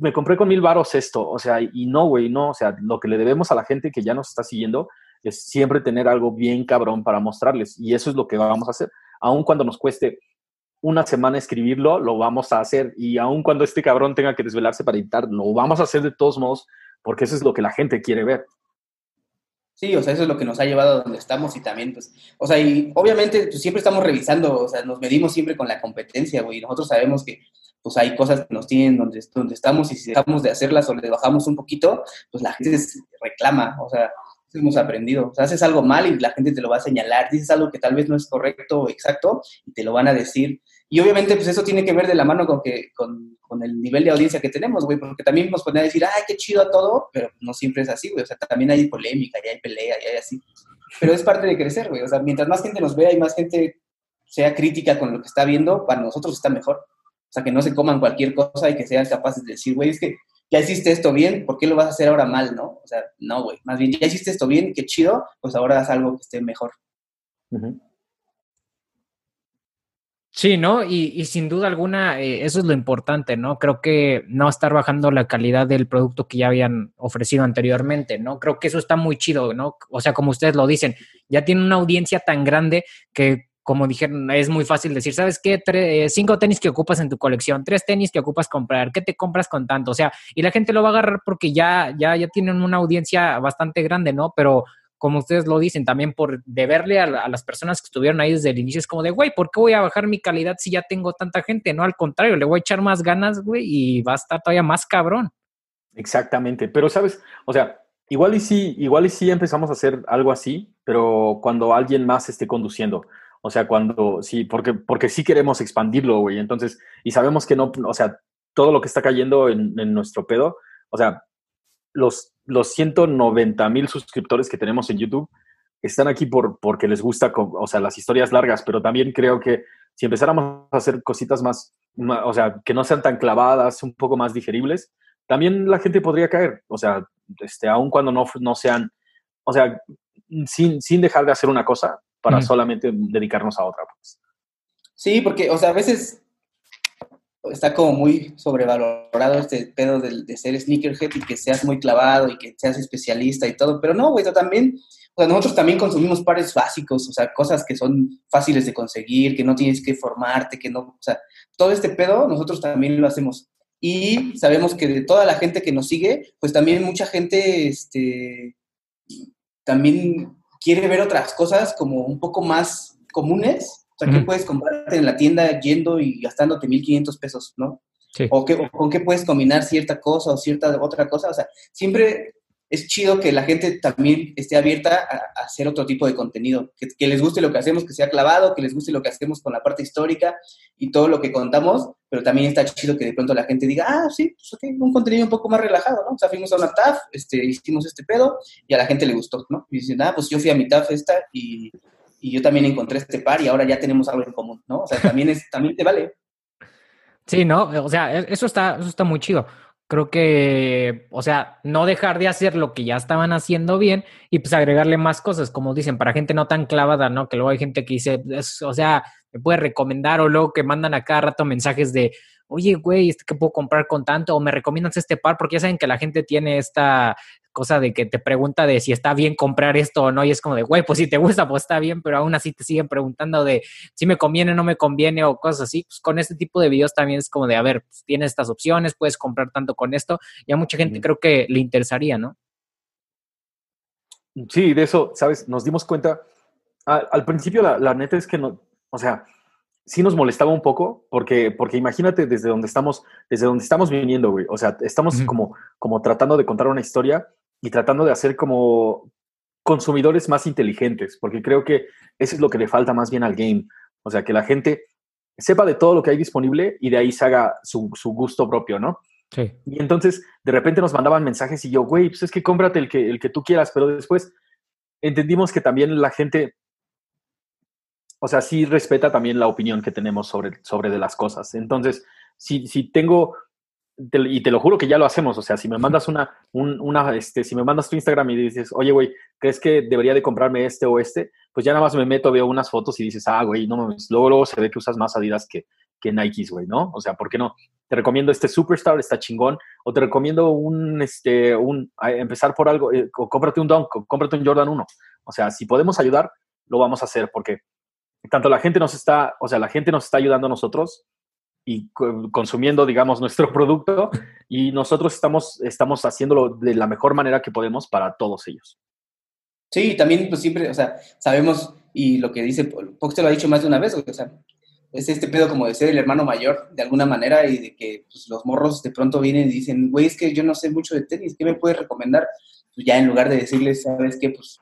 me compré con mil varos esto, o sea, y no, güey, no, o sea, lo que le debemos a la gente que ya nos está siguiendo es siempre tener algo bien cabrón para mostrarles, y eso es lo que vamos a hacer, aun cuando nos cueste una semana escribirlo, lo vamos a hacer, y aun cuando este cabrón tenga que desvelarse para editar, lo vamos a hacer de todos modos, porque eso es lo que la gente quiere ver. Sí, o sea, eso es lo que nos ha llevado a donde estamos y también, pues, o sea, y obviamente pues, siempre estamos revisando, o sea, nos medimos siempre con la competencia, güey. Nosotros sabemos que, pues, hay cosas que nos tienen donde, donde estamos y si dejamos de hacerlas o le bajamos un poquito, pues la gente reclama, o sea, hemos aprendido. O sea, haces algo mal y la gente te lo va a señalar, dices algo que tal vez no es correcto o exacto y te lo van a decir. Y obviamente, pues eso tiene que ver de la mano con, que, con, con el nivel de audiencia que tenemos, güey, porque también nos pueden decir, ay, qué chido a todo, pero no siempre es así, güey. O sea, también hay polémica, y hay pelea, y hay así. Pero es parte de crecer, güey. O sea, mientras más gente nos vea y más gente sea crítica con lo que está viendo, para nosotros está mejor. O sea, que no se coman cualquier cosa y que sean capaces de decir, güey, es que ya hiciste esto bien, ¿por qué lo vas a hacer ahora mal, no? O sea, no, güey. Más bien, ya hiciste esto bien, qué chido, pues ahora haz algo que esté mejor. Sí, ¿no? Y, sin duda alguna, eh, eso es lo importante, ¿no? Creo que no estar bajando la calidad del producto que ya habían ofrecido anteriormente, ¿no? Creo que eso está muy chido, ¿no? O sea, como ustedes lo dicen, ya tienen una audiencia tan grande que, como dijeron, es muy fácil decir, ¿sabes qué? Eh, cinco tenis que ocupas en tu colección, tres tenis que ocupas comprar, ¿qué te compras con tanto? O sea, y la gente lo va a agarrar porque ya, ya, ya tienen una audiencia bastante grande, ¿no? Pero como ustedes lo dicen, también por deberle a, las personas que estuvieron ahí desde el inicio, es como de, güey, ¿por qué voy a bajar mi calidad si ya tengo tanta gente? No, al contrario, le voy a echar más ganas, güey, y va a estar todavía más cabrón. Exactamente, pero sabes, o sea, igual y sí, igual y sí empezamos a hacer algo así, pero cuando alguien más esté conduciendo. O sea, cuando sí, porque, porque sí queremos expandirlo, güey. Entonces, y sabemos que no, o sea, todo lo que está cayendo en, en nuestro pedo, o sea, los los 190 mil suscriptores que tenemos en YouTube están aquí por, porque les gusta, o sea, las historias largas, pero también creo que si empezáramos a hacer cositas más, o sea, que no sean tan clavadas, un poco más digeribles, también la gente podría caer, o sea, este, aun cuando no, no sean, o sea, sin, sin dejar de hacer una cosa para solamente dedicarnos a otra. Pues. Sí, porque, o sea, a veces está como muy sobrevalorado este pedo de, de, ser sneakerhead y que seas muy clavado y que seas especialista y todo, pero no, güey, también, o sea, nosotros también consumimos pares básicos, o sea, cosas que son fáciles de conseguir, que no tienes que formarte, que no, o sea, todo este pedo nosotros también lo hacemos. Y sabemos que de toda la gente que nos sigue, pues también mucha gente, este, también quiere ver otras cosas como un poco más comunes o sea, ¿qué puedes comprarte en la tienda yendo y gastándote 1.500 pesos, no? Sí. O, qué, con qué puedes combinar cierta cosa o cierta otra cosa. O sea, siempre es chido que la gente también esté abierta a, hacer otro tipo de contenido, que, les guste lo que hacemos, que sea clavado, que les guste lo que hacemos con la parte histórica y todo lo que contamos, pero también está chido que de pronto la gente diga, ah, sí, pues okay, un contenido un poco más relajado, ¿no? O sea, fuimos a una TAF, este, hicimos este pedo y a la gente le gustó, ¿no? Y dicen, ah, pues yo fui a mi TAF esta y y yo también encontré este par y ahora ya tenemos algo en común, ¿no? O sea, también, es, también te vale. Sí, ¿no? O sea, e, eso está, eso está muy chido. Creo que, o sea, no dejar de hacer lo que ya estaban haciendo bien y pues agregarle más cosas, como dicen, para gente no tan clavada, ¿no? Que luego hay gente que dice, o sea, me puede recomendar o luego que mandan a cada rato mensajes de, oye, güey, ¿este que puedo comprar con tanto? O me recomiendas este par, porque ya saben que la gente tiene esta cosa de que te pregunta de si está bien comprar esto o no, y es como de, güey, pues si te gusta, pues está bien, pero aún así te siguen preguntando de si me conviene o no me conviene o cosas así. Pues con este tipo de videos también es como de, a ver, pues, tienes estas opciones, puedes comprar tanto con esto, y a mucha gente creo que le interesaría, ¿no? Sí, de eso, ¿sabes? Nos dimos cuenta. Al, principio, la, la, neta es que no, o sea, sí nos molestaba un poco, porque, porque imagínate desde donde estamos, desde donde estamos viniendo, güey. O sea, estamos como, como tratando de contar una historia y tratando de hacer como consumidores más inteligentes, porque creo que eso es lo que le falta más bien al game. O sea, que la gente sepa de todo lo que hay disponible y de ahí se haga su, gusto propio, ¿no? Sí. Y entonces, de repente nos mandaban mensajes y yo, güey, pues es que cómprate el que, el que tú quieras, pero después entendimos que también la gente, o sea, sí respeta también la opinión que tenemos sobre, sobre de las cosas. Entonces, si, si tengo y te lo juro que ya lo hacemos, o sea, si me mandas una, una, este, si me mandas tu Instagram y dices, oye, güey, ¿crees que debería de comprarme este o este? Pues ya nada más me meto, veo unas fotos y dices, ah, güey, no mames, luego, luego se ve que usas más Adidas que, que Nikes, güey, ¿no? O sea, ¿por qué no? Te recomiendo este Superstar, está chingón, o te recomiendo un, este, un, empezar por algo, eh, o cómprate un Dunk, o cómprate un Jordan 1. O sea, si podemos ayudar, lo vamos a hacer, porque tanto la gente nos está, o sea, la gente nos está ayudando a nosotros, y consumiendo, digamos, [laughs] nuestro producto y nosotros estamos, estamos haciéndolo de la mejor manera que podemos para todos ellos. Sí, también pues siempre, o sea, sabemos, y lo que dice, Fox te lo ha dicho más de una vez, o sea, es este pedo como de ser el hermano mayor de alguna manera y de que pues, los morros de pronto vienen y dicen, güey, es que yo no sé mucho de tenis, ¿qué me puedes recomendar? Pues ya en lugar de decirles, ¿sabes qué? Pues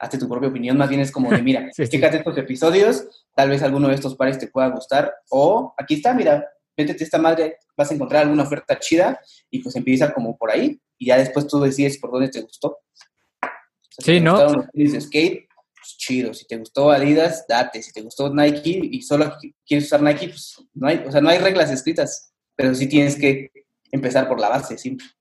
hazte tu propia opinión, más bien es como de, mira, [laughs] sí, fíjate estos episodios, tal vez alguno de estos pares te pueda gustar, o aquí está, mira, métete esta madre, vas a encontrar alguna oferta chida y pues empieza como por ahí y ya después tú decides por dónde te gustó. sí, ¿no? skate, pues, chido. Si te gustó Adidas, date. Si te gustó Nike y solo quieres usar Nike, pues no hay, o sea, no hay reglas escritas, pero sí tienes que empezar por la base, siempre. Sí,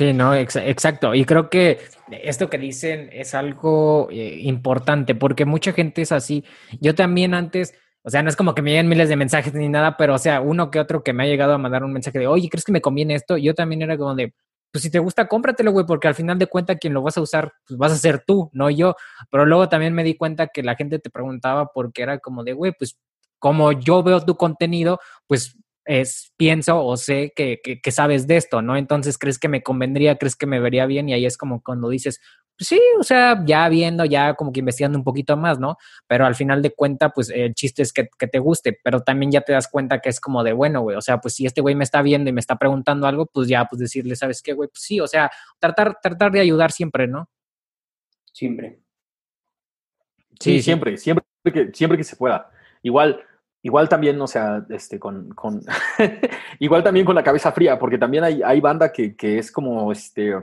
no, exacto. Y creo que esto que dicen es algo eh, importante porque mucha gente es así. Yo también antes, o sea, no es como que me lleguen miles de mensajes ni nada, pero o sea, uno que otro que me ha llegado a mandar un mensaje de, oye, ¿crees que me conviene esto? Yo también era como de, pues si te gusta, cómpratelo, güey, porque al final de cuentas quien lo vas a usar, pues vas a ser tú, no yo. Pero luego también me di cuenta que la gente te preguntaba porque era como de, güey, pues como yo veo tu contenido, pues es, pienso o sé que, que, sabes de esto, ¿no? Entonces, ¿crees que me convendría? ¿Crees que me vería bien? Y ahí es como cuando dices, pues sí, o sea, ya viendo, ya como que investigando un poquito más, ¿no? Pero al final de cuenta, pues el chiste es que, que, te guste, pero también ya te das cuenta que es como de, bueno, güey, o sea, pues si este güey me está viendo y me está preguntando algo, pues ya, pues decirle, ¿sabes qué, güey? Pues sí, o sea, tratar, tratar de ayudar siempre, ¿no? Siempre. Sí, siempre, siempre que, siempre que se pueda. Igual, igual también, o sea, este, con, con [laughs] igual también con la cabeza fría, porque también hay, hay banda que, que es como, este,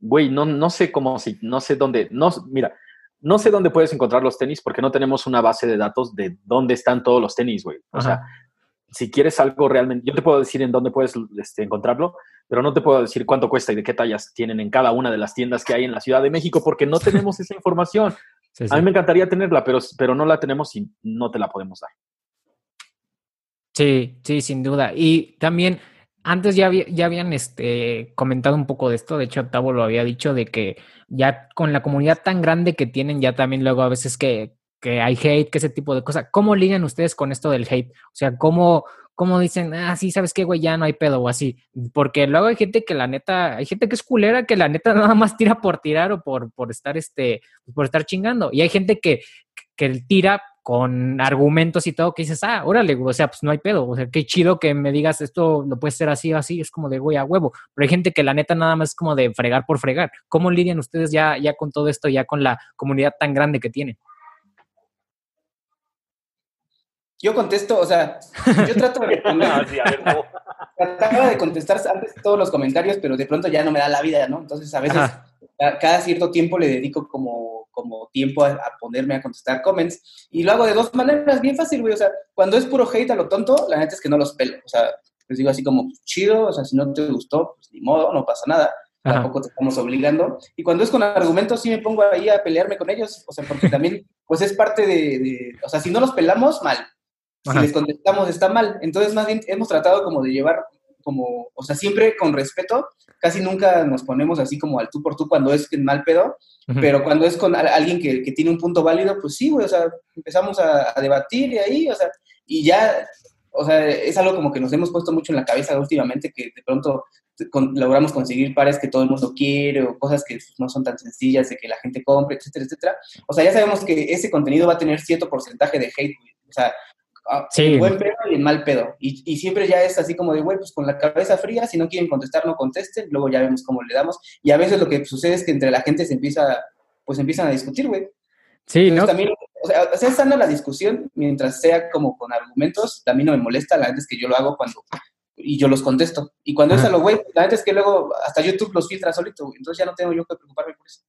güey, no, no sé cómo, si, no sé dónde, no, mira, no sé dónde puedes encontrar los tenis porque no tenemos una base de datos de dónde están todos los tenis, güey. O sea, si quieres algo realmente, yo te puedo decir en dónde puedes este, encontrarlo, pero no te puedo decir cuánto cuesta y de qué tallas tienen en cada una de las tiendas que hay en la Ciudad de México porque no tenemos esa información. A mí me encantaría tenerla, pero, pero no la tenemos y no te la podemos dar. Sí, sí, sin duda. Y también antes ya, ya habían este, comentado un poco de esto, de hecho Tavo lo había dicho, de que ya con la comunidad tan grande que tienen, ya también luego a veces que, que hay hate, que ese tipo de cosas, ¿cómo ligan ustedes con esto del hate? O sea, ¿cómo, cómo dicen, ah, sí, sabes qué, güey, ya no hay pedo o así? Porque luego hay gente que la neta, hay gente que es culera, que la neta [laughs] nada más tira por tirar o por, por estar, este, por estar chingando. Y hay gente que, que tira con argumentos y todo, que dices, ah, órale, o sea, pues no hay pedo, o sea, qué chido que me digas esto, lo puedes hacer así o así, es como de güey a huevo, pero hay gente que la neta nada más es como de fregar por fregar. ¿Cómo lidian ustedes ya, ya con todo esto, ya con la comunidad tan grande que tienen? Yo contesto, o sea, yo trato de [laughs] responder. Ah, Trataba de contestar antes todos los comentarios, pero de pronto ya no me da la vida, ¿no? Entonces a veces, cada cierto tiempo le dedico como como tiempo a, ponerme a contestar comments. Y lo hago de dos maneras, bien fácil, güey. O sea, cuando es puro hate a lo tonto, la neta es que no los pelo. O sea, les digo así como, chido, o sea, si no te gustó, pues ni modo, no pasa nada. Tampoco te estamos obligando. Y cuando es con argumentos, sí me pongo ahí a pelearme con ellos. O sea, porque también, [laughs] pues es parte de, o sea, si no los pelamos, mal. Si les contestamos, está mal. Entonces, más bien, hemos tratado como de llevar como, o sea, siempre con respeto, casi nunca nos ponemos así como al tú por tú cuando es mal pedo, pero cuando es con alguien que, que, tiene un punto válido, pues sí, güey, o sea, empezamos a, debatir y ahí, o sea, y ya, o sea, es algo como que nos hemos puesto mucho en la cabeza últimamente, que de pronto logramos conseguir pares que todo el mundo quiere o cosas que no son tan sencillas de que la gente compre, etcétera, etcétera. O sea, ya sabemos que ese contenido va a tener cierto porcentaje de hate, güey. O sea, Ah, sí. buen pedo y en mal pedo. Y, y, siempre ya es así como de, güey, pues con la cabeza fría, si no quieren contestar, no contesten, luego ya vemos cómo le damos. Y a veces lo que sucede es que entre la gente se empieza, pues empiezan a discutir, güey. Sí, ¿no? También, o sea, o sea, estando la discusión, mientras sea como con argumentos, también no me molesta, la gente es que yo lo hago cuando, y yo los contesto. Y cuando es a lo güey, la gente es que luego hasta YouTube los filtra solito, entonces ya no tengo yo que preocuparme por eso.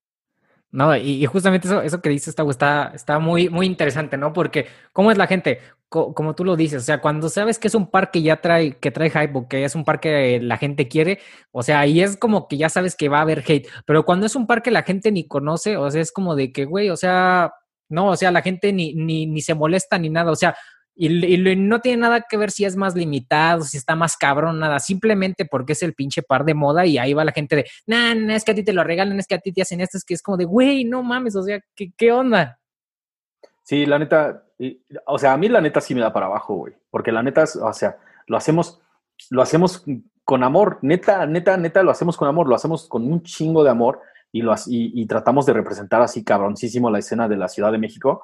No, y, justamente eso, eso que dices está, está, está muy, muy interesante, ¿no? Porque, ¿cómo es la gente? como tú lo dices, o sea, cuando sabes que es un par que ya trae, que trae hype o que es un par que la gente quiere, o sea, ahí es como que ya sabes que va a haber hate. Pero cuando es un par que la gente ni conoce, o sea, es como de que, güey, o sea, no, o sea, la gente ni, ni, ni se molesta ni nada, o sea, y, no tiene nada que ver si es más limitado, si está más cabrón, nada. Simplemente porque es el pinche par de moda y ahí va la gente de, nah, nah, es que a ti te lo regalan, es que a ti te hacen esto, es que es como de, güey, no mames, o sea, ¿qué, qué onda? Sí, la neta, o sea, a mí la neta sí me da para abajo, güey. Porque la neta, o sea, lo hacemos, lo hacemos con amor, neta, neta, neta, lo hacemos con amor, lo hacemos con un chingo de amor y, lo, y, tratamos de representar así cabroncísimo la escena de la Ciudad de México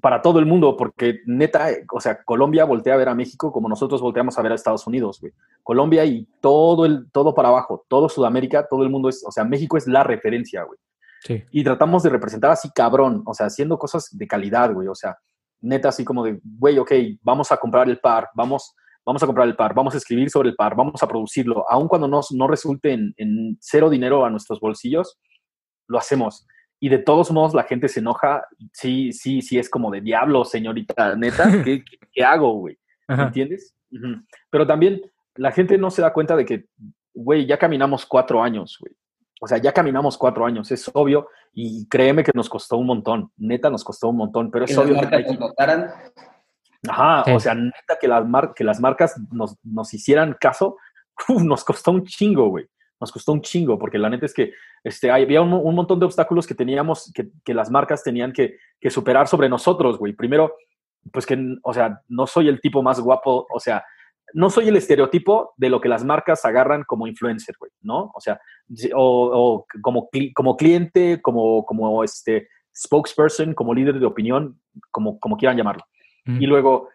para todo el mundo, porque neta, o sea, Colombia voltea a ver a México como nosotros volteamos a ver a Estados Unidos, güey. Colombia y todo, el, todo para abajo, todo Sudamérica, todo el mundo es, o sea, México es la referencia, güey. Sí. Y tratamos de representar así cabrón, o sea, haciendo cosas de calidad, güey, o sea, neta así como de, güey, ok, vamos a comprar el par, vamos vamos a comprar el par, vamos a escribir sobre el par, vamos a producirlo, aun cuando no, no resulte en, cero dinero a nuestros bolsillos, lo hacemos. Y de todos modos la gente se enoja, sí, sí, sí, es como de diablo, señorita, neta, [laughs] ¿qué, qué, hago, güey? ¿Entiendes? Pero también la gente no se da cuenta de que, güey, ya caminamos cuatro años, güey. O sea, ya caminamos cuatro años, es obvio, y créeme que nos costó un montón, neta nos costó un montón, pero es obvio que... Ajá, o sea, neta que las, que las marcas nos, nos hicieran caso, [laughs] nos costó un chingo, güey. Nos costó un chingo, porque la neta es que este, había un, un montón de obstáculos que teníamos, que, que las marcas tenían que, que superar sobre nosotros, güey. Primero, pues que, o sea, no soy el tipo más guapo, o sea, no soy el estereotipo de lo que las marcas agarran como influencer, güey, ¿no? O sea, o, o como, como cliente, como, como este spokesperson, como líder de opinión, como, como quieran llamarlo. Y luego,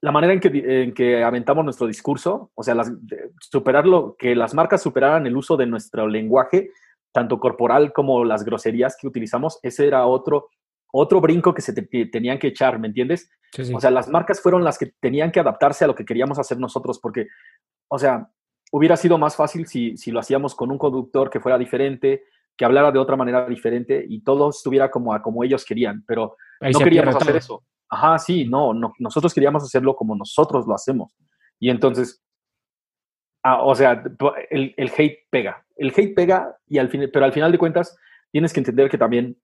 la manera en que, en que aventamos nuestro discurso, o sea, las, superarlo, que las marcas superaran el uso de nuestro lenguaje, tanto corporal como las groserías que utilizamos, ese era otro, otro brinco que se tenían que echar, ¿me entiendes? O sea, las marcas fueron las que tenían que adaptarse a lo que queríamos hacer nosotros, porque, o sea, hubiera sido más fácil si, si lo hacíamos con un conductor que fuera diferente, que hablara de otra manera diferente y todo estuviera como, como ellos querían, pero no queríamos hacer eso. Ajá, sí, no, no, nosotros queríamos hacerlo como nosotros lo hacemos. Y entonces, ah, o sea, el, el, hate pega. El hate pega, y al fin, pero al final de cuentas, tienes que entender que también,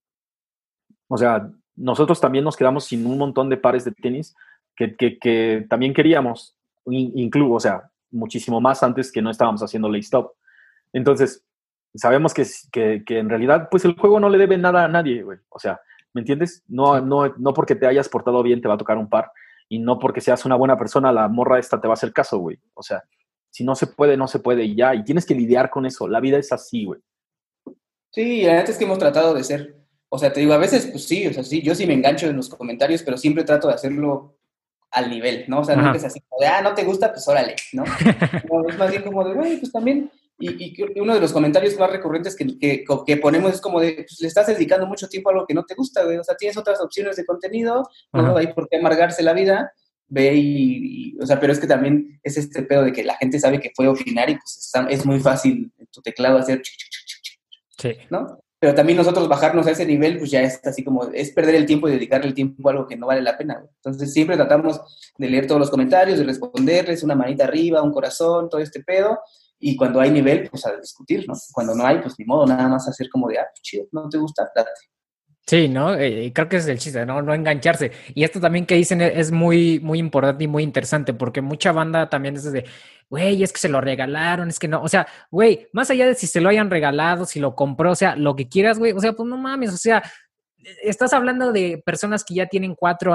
o sea, nosotros también nos quedamos sin un montón de pares de tenis que, que, también queríamos, incluso, o sea, muchísimo más antes que no estábamos haciendo lay stop. Entonces, sabemos que, que, que, en realidad, pues el juego no le debe nada a nadie, güey. O sea, ¿Me entiendes? No, no, no porque te hayas portado bien te va a tocar un par y no porque seas una buena persona la morra esta te va a hacer caso, güey. O sea, si no se puede, no se puede y ya. Y tienes que lidiar con eso. La vida es así, güey. Sí, la neta es que hemos tratado de ser. O sea, te digo, a veces, pues sí, o sea, sí, yo sí me engancho en los comentarios, pero siempre trato de hacerlo al nivel, ¿no? O sea, no es así como de, ah, no te gusta, pues órale, ¿no? [laughs] es más bien como de, güey, pues también y, y, uno de los comentarios más recurrentes que, que, que ponemos es como de, pues, le estás dedicando mucho tiempo a algo que no te gusta, güey. O sea, tienes otras opciones de contenido, no hay por qué amargarse la vida, ve y, o sea, pero es que también es este pedo de que la gente sabe que puede opinar y pues es muy fácil en tu teclado hacer, sí. ¿no? Pero también nosotros bajarnos a ese nivel, pues ya es así como, es perder el tiempo y dedicarle el tiempo a algo que no vale la pena. Entonces siempre tratamos de leer todos los comentarios, de responderles una manita arriba, un corazón, todo este pedo, y cuando hay nivel, pues a discutir, ¿no? Cuando no hay, pues ni modo, nada más hacer como de, ah, pues, chido, no te gusta, date. Sí, ¿no? Eh, creo que es el chiste, ¿no? No engancharse. Y esto también que dicen es muy, muy importante y muy interesante, porque mucha banda también es de, güey, es que se lo regalaron, es que no, o sea, güey, más allá de si se lo hayan regalado, si lo compró, o sea, lo que quieras, güey, o sea, pues no mames, o sea, estás hablando de personas que ya tienen cuatro,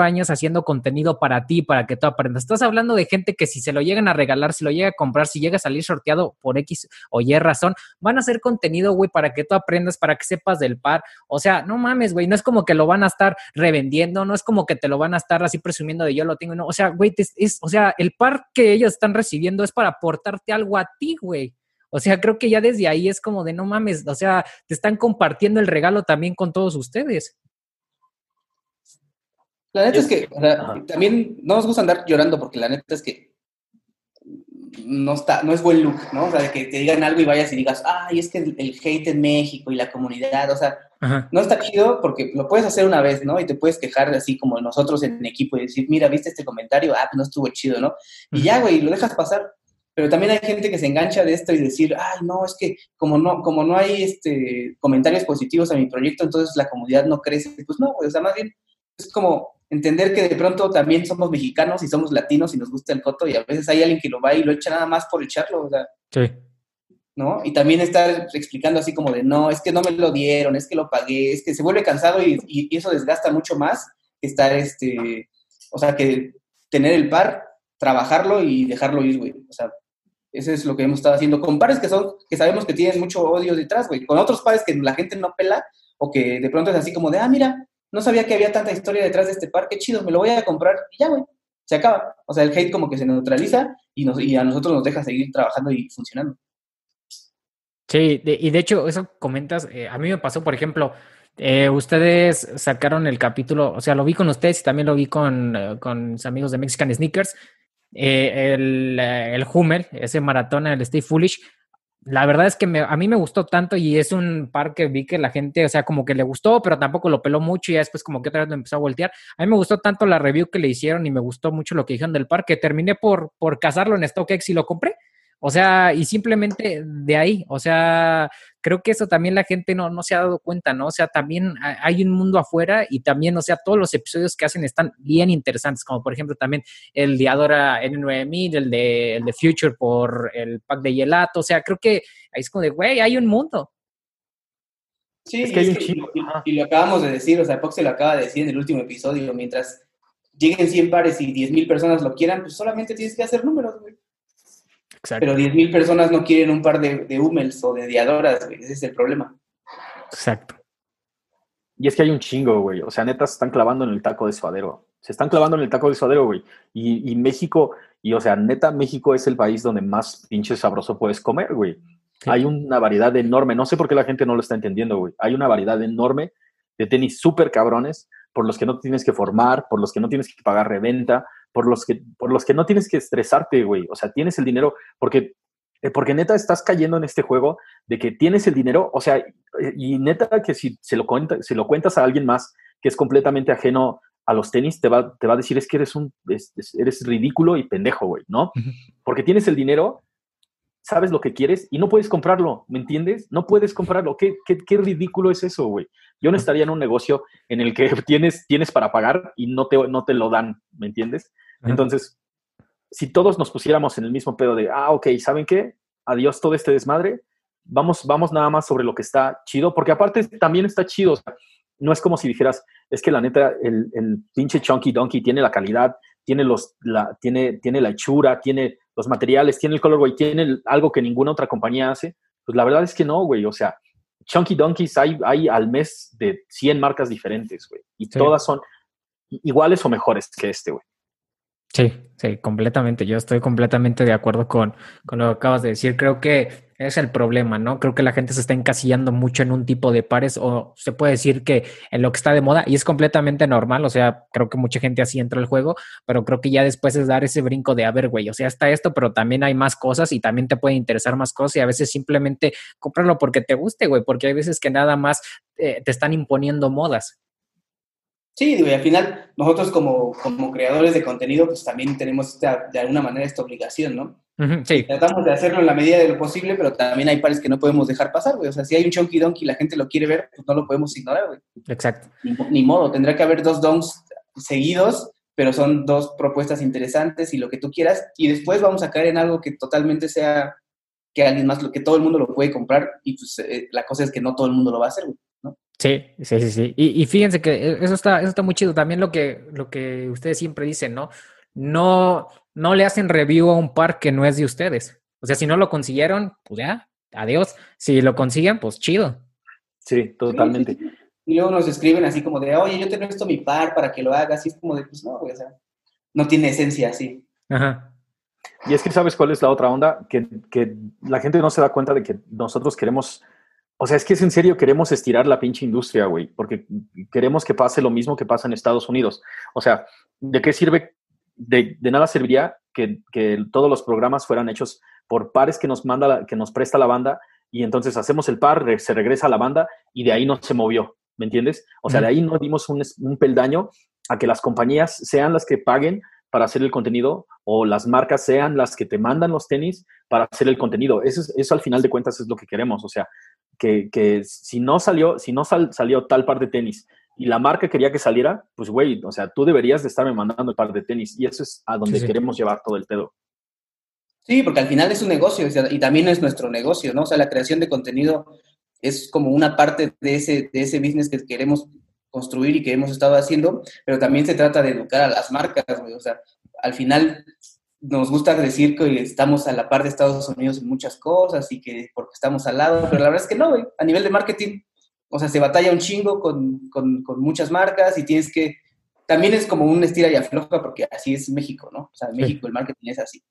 años haciendo contenido para ti, para que tú aprendas. Estás hablando de gente que si se lo llegan a regalar, si lo llega a comprar, si llega a salir sorteado por X o Y razón, van a hacer contenido, güey, para que tú aprendas, para que sepas del par. O sea, no mames, güey, no es como que lo van a estar revendiendo, no es como que te lo van a estar así presumiendo de yo lo tengo, no. O sea, güey, es, o sea, el par que ellos están recibiendo es para aportarte algo a ti, güey. O sea, creo que ya desde ahí es como de no mames, o sea, te están compartiendo el regalo también con todos ustedes. La neta es, que también no nos gusta andar llorando porque la neta es que no está, no es buen look, ¿no? O sea, de que te digan algo y vayas y digas, ay, es que el, hate en México y la comunidad, o sea, no está chido porque lo puedes hacer una vez, ¿no? Y te puedes quejar así como nosotros en equipo y decir, mira, ¿viste este comentario? Ah, pues no estuvo chido, ¿no? Y ya, güey, lo dejas pasar pero también hay gente que se engancha de esto y decir, ay, no, es que como no, como no hay este, comentarios positivos a mi proyecto, entonces la comunidad no crece. Pues no, o sea, más bien es como entender que de pronto también somos mexicanos y somos latinos y nos gusta el foto y a veces hay alguien que lo va y lo echa nada más por echarlo, o sea. Sí. ¿No? Y también estar explicando así como de, no, es que no me lo dieron, es que lo pagué, es que se vuelve cansado y, y eso desgasta mucho más que estar, este, o sea, que tener el par, trabajarlo y dejarlo ir, güey. O sea, Eso es lo que hemos estado haciendo con pares que son, que sabemos que tienen mucho odio detrás, güey. Con otros pares que la gente no pela o que de pronto es así como de, ah, mira, no sabía que había tanta historia detrás de este par, qué chido, me lo voy a comprar y ya, güey. Se acaba. O sea, el hate como que se neutraliza y, nos, y a nosotros nos deja seguir trabajando y funcionando. Sí, y de hecho, eso comentas, eh, a mí me pasó, por ejemplo, eh, ustedes sacaron el capítulo, o sea, lo vi con ustedes y también lo vi con, eh, con mis amigos de Mexican Sneakers, el, el Hummel, ese maratón, el Stay Foolish. La verdad es que a mí me gustó tanto y es un par que vi que la gente, o sea, como que le gustó, pero tampoco lo peló mucho y después como que otra vez lo empezó a voltear. A mí me gustó tanto la review que le hicieron y me gustó mucho lo que dijeron del par que terminé por, por cazarlo en StockX y lo compré. O sea, y simplemente de ahí, o sea, creo que eso también la gente no, no se ha dado cuenta, ¿no? O sea, también hay un mundo afuera y también, o sea, todos los episodios que hacen están bien interesantes, como por ejemplo también el de Adora N9000, el de, el de Future por el pack de Gelato, o sea, creo que ahí es como de, güey, hay un mundo. Sí, es que hay un chico. Y, lo acabamos de decir, o sea, Pox se lo acaba de decir en el último episodio, mientras lleguen 100 pares y 10.000 personas lo quieran, pues solamente tienes que hacer números, güey. Pero 10.000 personas no quieren un par de, de Hummels o de Diadoras, güey. Ese es el problema. Exacto. Y es que hay un chingo, güey. O sea, neta, se están clavando en el taco de suadero. Se están clavando en el taco de suadero, güey. Y, México, y o sea, neta, México es el país donde más pinche sabroso puedes comer, güey. Hay una variedad enorme. No sé por qué la gente no lo está entendiendo, güey. Hay una variedad enorme de tenis súper cabrones por los que no tienes que formar, por los que no tienes que pagar reventa, por los que, por los que no tienes que estresarte, güey. O sea, tienes el dinero, porque, eh, porque neta estás cayendo en este juego de que tienes el dinero, o sea, y neta que si se lo, cuenta, si lo cuentas a alguien más que es completamente ajeno a los tenis, te va, te va a decir es que eres un, eres ridículo y pendejo, güey, ¿no? Porque tienes el dinero, sabes lo que quieres y no puedes comprarlo, ¿me entiendes? No puedes comprarlo. ¿Qué, qué, qué ridículo es eso, güey? Yo no estaría en un negocio en el que [laughs] tienes, tienes para pagar y no te, no te lo dan, ¿me entiendes? Entonces, si todos nos pusiéramos en el mismo pedo de, ah, ok, ¿saben qué? Adiós todo este desmadre, vamos, vamos nada más sobre lo que está chido, porque aparte también está chido, no es como si dijeras, es que la neta, el, el pinche Chunky Donkey tiene la calidad, tiene, los, la, tiene, tiene la hechura, tiene los materiales, tiene el color, tiene algo que ninguna otra compañía hace. Pues la verdad es que no, güey, o sea, Chunky Donkeys hay, hay al mes de 100 marcas diferentes, güey. Y todas son iguales o mejores que este, güey. Sí, sí, completamente. Yo estoy completamente de acuerdo con, con, lo que acabas de decir. Creo que es el problema, ¿no? Creo que la gente se está encasillando mucho en un tipo de pares o se puede decir que en lo que está de moda y es completamente normal. O sea, creo que mucha gente así entra al juego, pero creo que ya después es dar ese brinco de, a ver, güey, o sea, está esto, pero también hay más cosas y también te puede interesar más cosas y a veces simplemente cómpralo porque te guste, güey, porque hay veces que nada más eh, te están imponiendo modas. Sí, digo, y al final nosotros como, como creadores de contenido, pues también tenemos de alguna manera esta obligación, ¿no? sí. Tratamos de hacerlo en la medida de lo posible, pero también hay pares que no podemos dejar pasar, güey. O sea, si hay un Chunky Donkey y la gente lo quiere ver, pues no lo podemos ignorar, güey. Exacto. Ni, modo, tendrá que haber dos donks seguidos, pero son dos propuestas interesantes y lo que tú quieras, y después vamos a caer en algo que totalmente sea que alguien más, lo que todo el mundo lo puede comprar, y pues eh, la cosa es que no todo el mundo lo va a hacer, güey. Sí, sí, sí, sí. Y, fíjense que e, eso está, eso está muy chido. También lo que, lo que ustedes siempre dicen, ¿no? No, no le hacen review a un par que no es de ustedes. O sea, si no lo consiguieron, pues ya, adiós. Si lo consiguen, pues chido. Sí, totalmente. Y luego nos escriben así como de, oye, yo te presto mi par para que lo hagas. Y es como de, pues no, o sea, no tiene esencia así. Ajá. Y es que, ¿sabes cuál es la otra onda? Que, que la gente no se da cuenta de que nosotros queremos o sea, es que es en serio, queremos estirar la pinche industria, güey, porque queremos que pase lo mismo que pasa en Estados Unidos. O sea, ¿de qué sirve? De, nada serviría que, todos los programas fueran hechos por pares que nos manda, que nos presta la banda y entonces hacemos el par, se regresa a la banda y de ahí no se movió, ¿me entiendes? O sea, de ahí no dimos un, un peldaño a que las compañías sean las que paguen para hacer el contenido o las marcas sean las que te mandan los tenis para hacer el contenido. Eso, eso al final de cuentas es lo que queremos. O sea, que, si no salió, si no salió tal par de tenis y la marca quería que saliera, pues güey, o sea, tú deberías de estarme mandando el par de tenis y eso es a donde queremos llevar todo el pedo. Sí, porque al final es un negocio y también es nuestro negocio, ¿no? O sea, la creación de contenido es como una parte de ese, de ese business que queremos construir y que hemos estado haciendo, pero también se trata de educar a las marcas, güey. O sea, al final nos gusta decir que estamos a la par de Estados Unidos en muchas cosas y que porque estamos al lado, pero la verdad es que no, güey. A nivel de marketing, o sea, se batalla un chingo con, con, con muchas marcas y tienes que... También es como un estira y afloja porque así es México, ¿no? O sea, en México el marketing es así.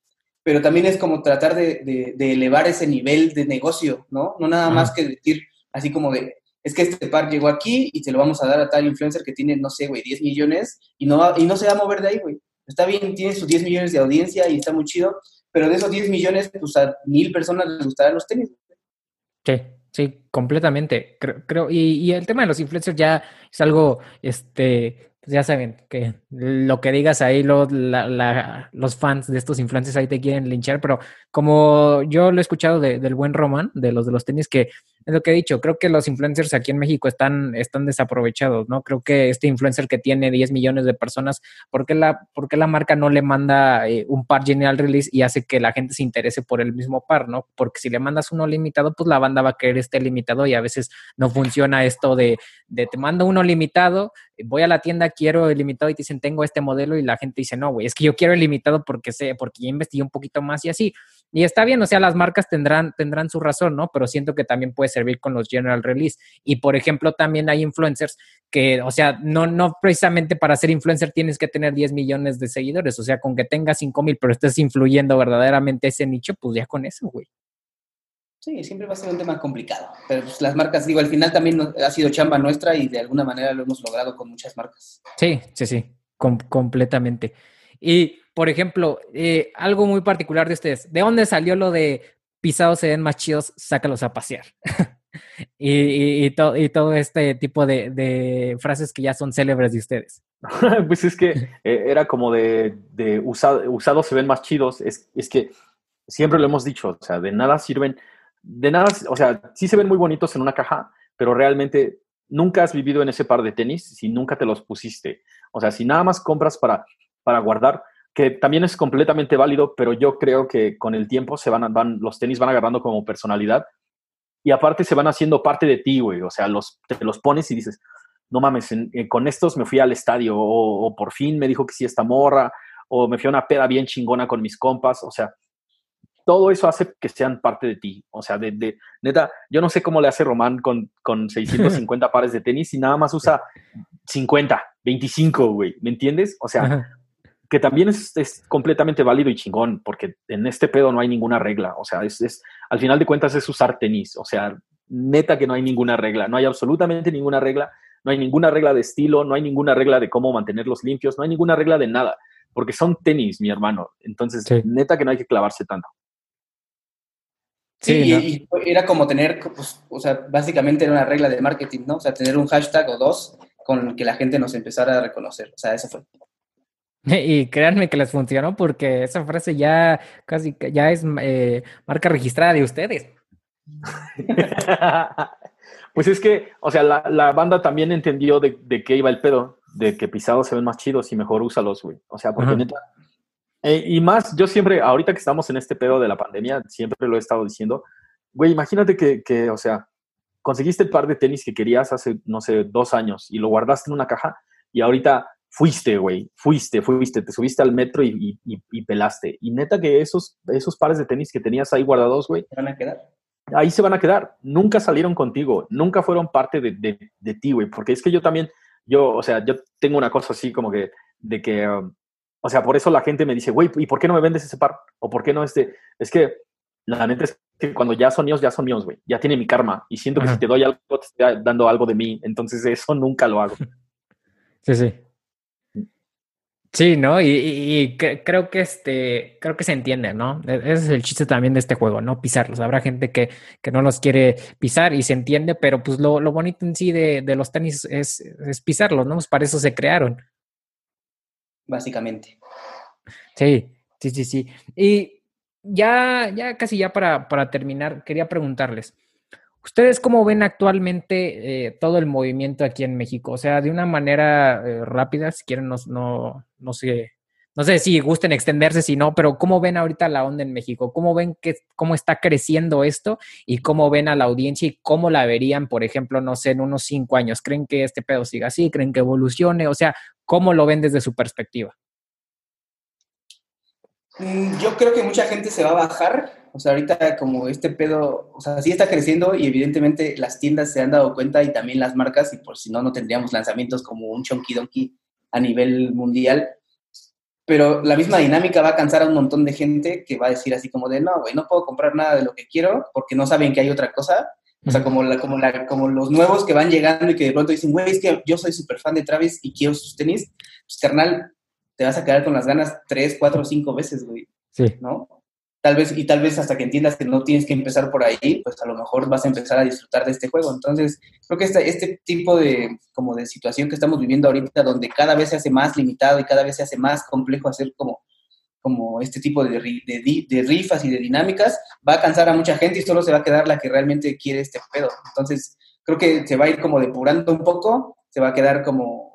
Pero también es como tratar de, de, elevar ese nivel de negocio, ¿no? No nada más que decir así como de, es que este par llegó aquí y se lo vamos a dar a tal influencer que tiene, no sé, güey, 10 millones y no, y no se va a mover de ahí, güey. Está bien, tiene sus 10 millones de audiencia y está muy chido, pero de esos 10 millones, pues a mil personas les gustarán los tenis. Sí, sí, completamente. Creo, creo y, y, el tema de los influencers ya es algo, este, pues ya saben que lo que digas ahí, los fans de estos influencers ahí te quieren linchar, pero como yo lo he escuchado del buen Roman, de los de los tenis, que es lo que he dicho, creo que los influencers aquí en México están, están desaprovechados, ¿no? Creo que este influencer que tiene 10 millones de personas, ¿por qué la, por la marca no le manda eh, un par general release y hace que la gente se interese por el mismo par, ¿no? Porque si le mandas uno limitado, pues la banda va a querer este limitado y a veces no funciona esto de, de te mando uno limitado, voy a la tienda, quiero el limitado y te dicen, tengo este modelo y la gente dice, no, güey, es que yo quiero el limitado porque sé, porque ya investigué un poquito más y así. Y está bien, o sea, las marcas tendrán, tendrán su razón, ¿no? Pero siento que también puede servir con los general release. Y por ejemplo, también hay influencers que, o sea, no, no precisamente para ser influencer tienes que tener 10 millones de seguidores, o sea, con que tengas 5 mil, pero estés influyendo verdaderamente ese nicho, pues ya con eso, güey. Sí, siempre va a ser un tema complicado. Pero pues, las marcas, digo, al final también ha sido chamba nuestra y de alguna manera lo hemos logrado con muchas marcas. Sí, sí, sí, completamente. Y, por ejemplo, eh, algo muy particular de ustedes, ¿de dónde salió lo de pisados se ven más chidos, sácalos a pasear? [laughs] y, y, todo este tipo de, frases que ya son célebres de ustedes. [laughs] pues es que eh, era como de, de usados se ven más chidos, es, es que siempre lo hemos dicho, o sea, de nada sirven, de nada, o sea, sí se ven muy bonitos en una caja, pero realmente nunca has vivido en ese par de tenis si nunca te los pusiste. O sea, si nada más compras para para guardar, que también es completamente válido, pero yo creo que con el tiempo se van, van los tenis van agarrando como personalidad y aparte se van haciendo parte de ti, güey. O sea, los, te los pones y dices, no mames, eh, con estos me fui al estadio o, por fin me dijo que sí esta morra o me fui a una peda bien chingona con mis compas. O sea, todo eso hace que sean parte de ti. O sea, de, de neta, yo no sé cómo le hace Román con, con 650 [laughs] pares de tenis y nada más usa 50, 25, güey. ¿Me entiendes? O sea, que también es, es, completamente válido y chingón, porque en este pedo no hay ninguna regla. O sea, es, es, al final de cuentas es usar tenis. O sea, neta que no hay ninguna regla. No hay absolutamente ninguna regla. No hay ninguna regla de estilo, no hay ninguna regla de cómo mantenerlos limpios, no hay ninguna regla de nada, porque son tenis, mi hermano. Entonces, neta que no hay que clavarse tanto. Sí, y, era como tener, pues, o sea, básicamente era una regla de marketing, ¿no? O sea, tener un hashtag o dos con que la gente nos empezara a reconocer. O sea, eso fue. Y créanme que les funcionó porque esa frase ya casi ya es eh, marca registrada de ustedes. [laughs] pues es que, o sea, la, banda también entendió de, qué iba el pedo, de que pisados se ven más chidos y mejor úsalos, güey. O sea, porque neta. Eh, y más, yo siempre, ahorita que estamos en este pedo de la pandemia, siempre lo he estado diciendo, güey, imagínate que, que, o sea, conseguiste el par de tenis que querías hace, no sé, dos años y lo guardaste en una caja y ahorita fuiste, güey, fuiste, fuiste, te subiste al metro y, pelaste. Y neta que esos, esos pares de tenis que tenías ahí guardados, güey. van a quedar? Ahí se van a quedar. Nunca salieron contigo, nunca fueron parte de, de, ti, güey. Porque es que yo también, yo, o sea, yo tengo una cosa así como que, de que, um, o sea, por eso la gente me dice, güey, ¿y por qué no me vendes ese par? ¿O por qué no este? Es que la neta es que cuando ya son míos, ya son míos, güey. Ya tiene mi karma. Y siento que si te doy algo, te estoy dando algo de mí. Entonces eso nunca lo hago. [laughs] Sí, sí. Sí, ¿no? Y, creo que este, creo que se entiende, ¿no? E, ese es el chiste también de este juego, ¿no? Pisarlos. Habrá gente que, que no los quiere pisar y se entiende, pero pues lo, lo bonito en sí de, de los tenis es, es, pisarlos, ¿no? Pues para eso se crearon. Básicamente. Sí, sí, sí, sí. Y ya, ya casi ya para, para terminar, quería preguntarles. ¿Ustedes cómo ven actualmente eh, todo el movimiento aquí en México? O sea, de una manera eh, rápida, si quieren, no, no, no, sé, no sé si gusten extenderse, si no, pero ¿cómo ven ahorita la onda en México? ¿Cómo ven que, cómo está creciendo esto y cómo ven a la audiencia y cómo la verían, por ejemplo, no sé, en unos cinco años? ¿Creen que este pedo siga así? ¿Creen que evolucione? O sea, ¿cómo lo ven desde su perspectiva? Mm, yo creo que mucha gente se va a bajar. O sea, ahorita como este pedo, o sea, sí está creciendo y evidentemente las tiendas se han dado cuenta y también las marcas, y por si no, no tendríamos lanzamientos como un Chonky Donkey a nivel mundial. Pero la misma dinámica va a cansar a un montón de gente que va a decir así como de, no, güey, no puedo comprar nada de lo que quiero porque no saben que hay otra cosa. O sea, como, la, como, la, como los nuevos que van llegando y que de pronto dicen, güey, es que yo soy súper fan de Travis y quiero sus tenis. Pues, carnal, te vas a quedar con las ganas tres, cuatro, cinco veces, güey. Sí. ¿No? Tal vez, y tal vez hasta que entiendas que no tienes que empezar por ahí, pues a lo mejor vas a empezar a disfrutar de este juego. Entonces, creo que este, este tipo de, como de situación que estamos viviendo ahorita, donde cada vez se hace más limitado y cada vez se hace más complejo hacer como, como este tipo de, de, de rifas y de dinámicas, va a cansar a mucha gente y solo se va a quedar la que realmente quiere este pedo. Entonces, creo que se va a ir como depurando un poco, se va a quedar como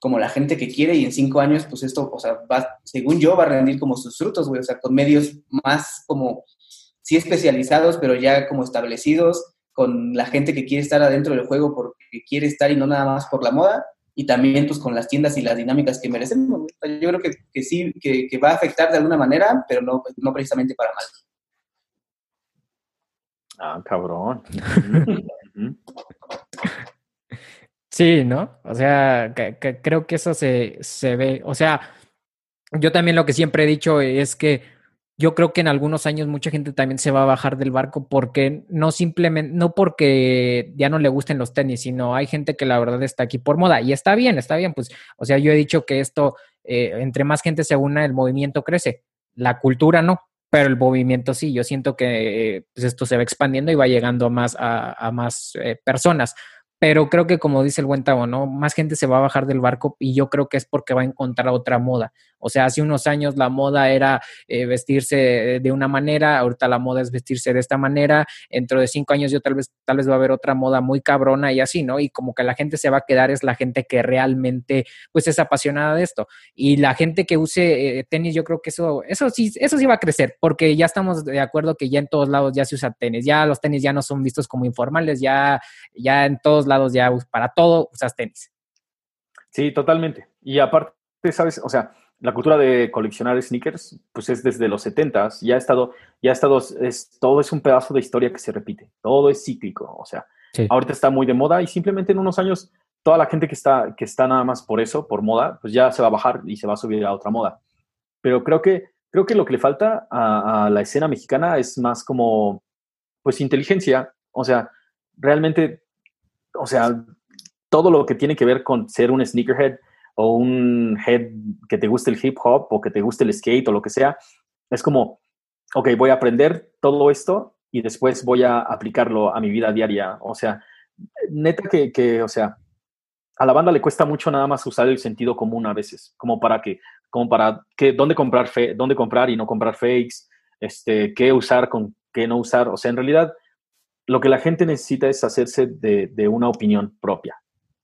como la gente que quiere y en cinco años, pues esto, o sea, va, según yo, va a rendir como sus frutos, güey, o sea, con medios más como, sí especializados, pero ya como establecidos, con la gente que quiere estar adentro del juego porque quiere estar y no nada más por la moda, y también pues con las tiendas y las dinámicas que merecemos. Yo creo que, que sí, que, que, va a afectar de alguna manera, pero no, no precisamente para mal. Ah, cabrón. [laughs] Sí, ¿no? O sea, creo que eso se, se ve. O sea, yo también lo que siempre he dicho es que yo creo que en algunos años mucha gente también se va a bajar del barco porque no simplemente, no porque ya no le gusten los tenis, sino hay gente que la verdad está aquí por moda y está bien, está bien, pues, o sea, yo he dicho que esto, eh, entre más gente se una, el movimiento crece, la cultura no, pero el movimiento sí, yo siento que pues, esto se va expandiendo y va llegando más a, a más eh, personas pero creo que como dice el buen Tavo, ¿no? Más gente se va a bajar del barco y yo creo que es porque va a encontrar otra moda. O sea, hace unos años la moda era eh, vestirse de una manera, ahorita la moda es vestirse de esta manera, dentro de cinco años yo tal vez, tal vez va a haber otra moda muy cabrona y así, ¿no? Y como que la gente se va a quedar es la gente que realmente pues es apasionada de esto. Y la gente que use eh, tenis, yo creo que eso, eso sí, eso sí va a crecer, porque ya estamos de acuerdo que ya en todos lados ya se usa tenis, ya los tenis ya no son vistos como informales, ya, ya en todos lados ya para todo usas tenis. Sí, totalmente. Y aparte, ¿sabes? O sea, la cultura de coleccionar sneakers, pues es desde los 70 ya ha estado, ya ha estado, es, todo es un pedazo de historia que se repite, todo es cíclico, o sea, ahorita está muy de moda y simplemente en unos años toda la gente que está, que está nada más por eso, por moda, pues ya se va a bajar y se va a subir a otra moda. Pero creo que, creo que lo que le falta a, a la escena mexicana es más como, pues, inteligencia, o sea, realmente, o sea, todo lo que tiene que ver con ser un sneakerhead, o un head que te guste el hip hop o que te guste el skate o lo que sea, es como, ok, voy a aprender todo esto y después voy a aplicarlo a mi vida diaria. O sea, neta que, que, o sea, a la banda le cuesta mucho nada más usar el sentido común a veces, como para que, como para que, dónde comprar, fe, dónde comprar y no comprar fakes, este, qué usar con qué no usar. O sea, en realidad, lo que la gente necesita es hacerse de, de una opinión propia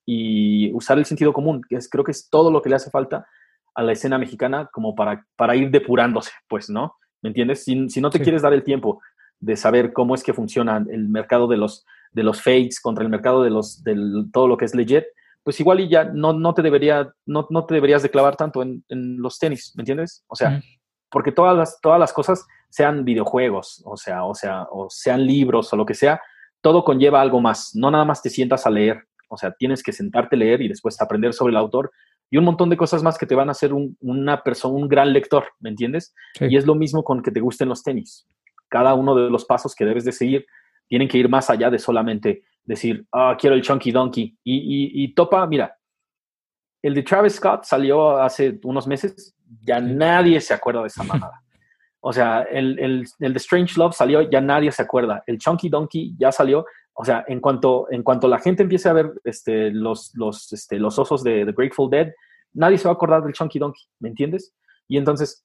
y usar el sentido común, que es, creo que es todo lo que le hace falta a la escena mexicana como para, para ir depurándose, pues, ¿no? ¿Me entiendes? Si, si no te quieres dar el tiempo de saber cómo es que funciona el mercado de los, de los fakes contra el mercado de los, del, todo lo que es legit, pues igual y ya no, no, te, debería, no, no te deberías de clavar tanto en, en, los tenis, ¿me entiendes? O sea, porque todas las, todas las cosas, sean videojuegos, o sea, o sea, o sean libros o lo que sea, todo conlleva algo más. No nada más te sientas a leer o sea, tienes que sentarte a leer y después aprender sobre el autor y un montón de cosas más que te van a hacer una persona, un gran lector, ¿me entiendes? Y es lo mismo con que te gusten los tenis. Cada uno de los pasos que debes de seguir tienen que ir más allá de solamente decir, ah, quiero el Chunky Donkey. Y, y, topa, mira, el de Travis Scott salió hace unos meses, ya nadie se acuerda de esa [laughs] manada. O sea, el, el, el, de Strange Love salió, ya nadie se acuerda. El Chunky Donkey ya salió, o sea, en cuanto, en cuanto la gente empiece a ver este, los, los, este, los osos de The Grateful Dead, nadie se va a acordar del Chunky Donkey, ¿me entiendes? Y entonces,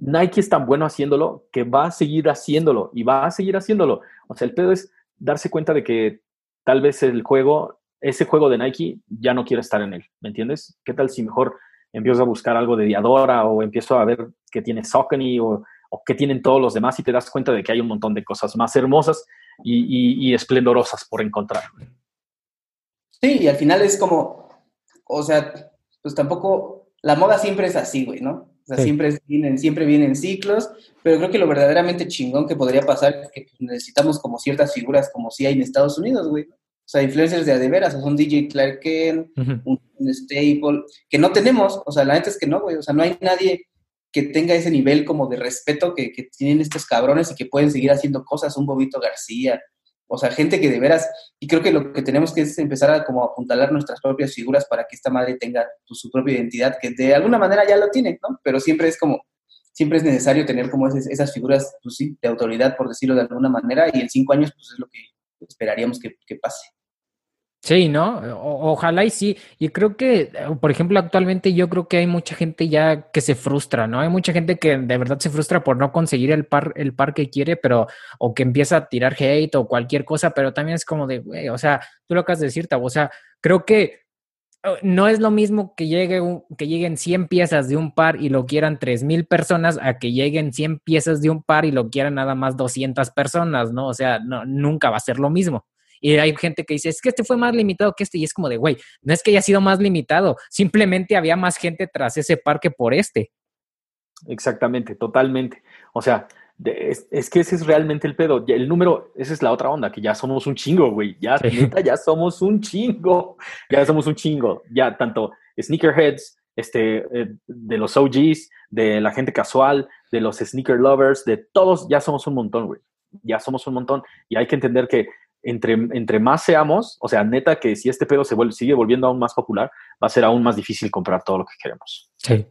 Nike es tan bueno haciéndolo que va a seguir haciéndolo y va a seguir haciéndolo. O sea, el pedo es darse cuenta de que tal vez el juego, ese juego de Nike, ya no quiere estar en él, ¿me entiendes? ¿Qué tal si mejor empiezo a buscar algo de Diadora o empiezo a ver que tiene Saucony o, o que tienen todos los demás y te das cuenta de que hay un montón de cosas más hermosas y, esplendorosas por encontrar. Sí, y al final es como, o sea, pues tampoco, la moda siempre es así, güey, ¿no? O sea, siempre, vienen, siempre vienen ciclos, pero creo que lo verdaderamente chingón que podría pasar es que necesitamos como ciertas figuras como si hay en Estados Unidos, güey. O sea, influencers de a de veras, o sea, un DJ Clark Kent, un, Staple, que no tenemos, o sea, la neta es que no, güey, o sea, no hay nadie que tenga ese nivel como de respeto que, que tienen estos cabrones y que pueden seguir haciendo cosas, un Bobito García, o sea, gente que de veras, y creo que lo que tenemos que es empezar a como apuntalar nuestras propias figuras para que esta madre tenga su propia identidad, que de alguna manera ya lo tiene, ¿no? Pero siempre es como, siempre es necesario tener como esas, figuras, pues sí, de autoridad, por decirlo de alguna manera, y en cinco años, pues es lo que esperaríamos que pase. Sí, ¿no? ojalá y sí. Y creo que, por ejemplo, actualmente yo creo que hay mucha gente ya que se frustra, ¿no? Hay mucha gente que de verdad se frustra por no conseguir el par, el par que quiere, pero, o que empieza a tirar hate o cualquier cosa, pero también es como de, güey, o sea, tú lo acabas de decir, o sea, creo que oh, no es lo mismo que, llegue que lleguen 100 piezas de un par y lo quieran 3000 personas a que lleguen 100 piezas de un par y lo quieran nada más 200 personas, ¿no? O sea, no, nunca va a ser lo mismo. Y hay gente que dice, es que este fue más limitado que este. Y es como de, güey, no es que haya sido más limitado, simplemente había más gente tras ese parque por este. Exactamente, totalmente. O sea, es, que ese es realmente el pedo. El número, esa es la otra onda, que ya somos un chingo, güey. Ya, ya somos un chingo. Ya somos un chingo. Ya tanto sneakerheads, este, eh, de los OGs, de la gente casual, de los sneaker lovers, de todos, ya somos un montón, güey. Ya somos un montón. Y hay que entender que entre, entre más seamos, o sea, neta que si este pedo se vuelve, sigue volviendo aún más popular, va a ser aún más difícil comprar todo lo que queremos. Sí.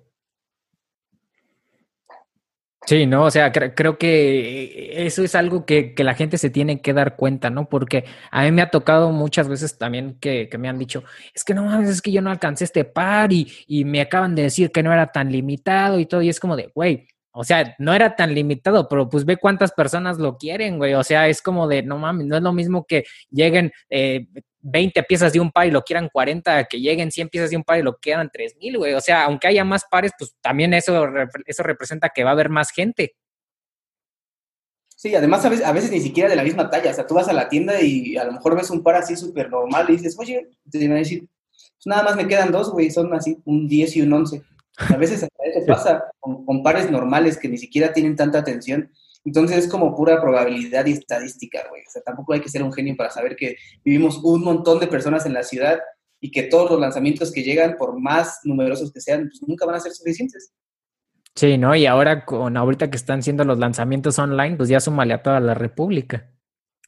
Sí, ¿no? O sea, creo que eso es algo que, la gente se tiene que dar cuenta, ¿no? Porque a mí me ha tocado muchas veces también que, me han dicho, es que no mames, es que yo no alcancé este par y, y, me acaban de decir que no era tan limitado y todo, y es como de, güey, o sea, no era tan limitado, pero pues ve cuántas personas lo quieren, güey. O sea, es como de, no mames, no es lo mismo que lleguen eh, 20 piezas de un par y lo quieran 40, que lleguen 100 piezas de un par y lo quieran 3000, güey. O sea, aunque haya más pares, pues también eso, eso representa que va a haber más gente. Sí, además a veces, a veces, ni siquiera de la misma talla. O sea, tú vas a la tienda y a lo mejor ves un par así súper normal y dices, oye, te van a decir, pues nada más me quedan dos, güey, son así, un 10 y un 11. A veces hasta eso pasa con, pares normales que ni siquiera tienen tanta atención. Entonces es como pura probabilidad y estadística, güey. O sea, tampoco hay que ser un genio para saber que vivimos un montón de personas en la ciudad y que todos los lanzamientos que llegan, por más numerosos que sean, pues nunca van a ser suficientes. Sí, ¿no? Y ahora con ahorita que están siendo los lanzamientos online, pues ya súmale a toda la República.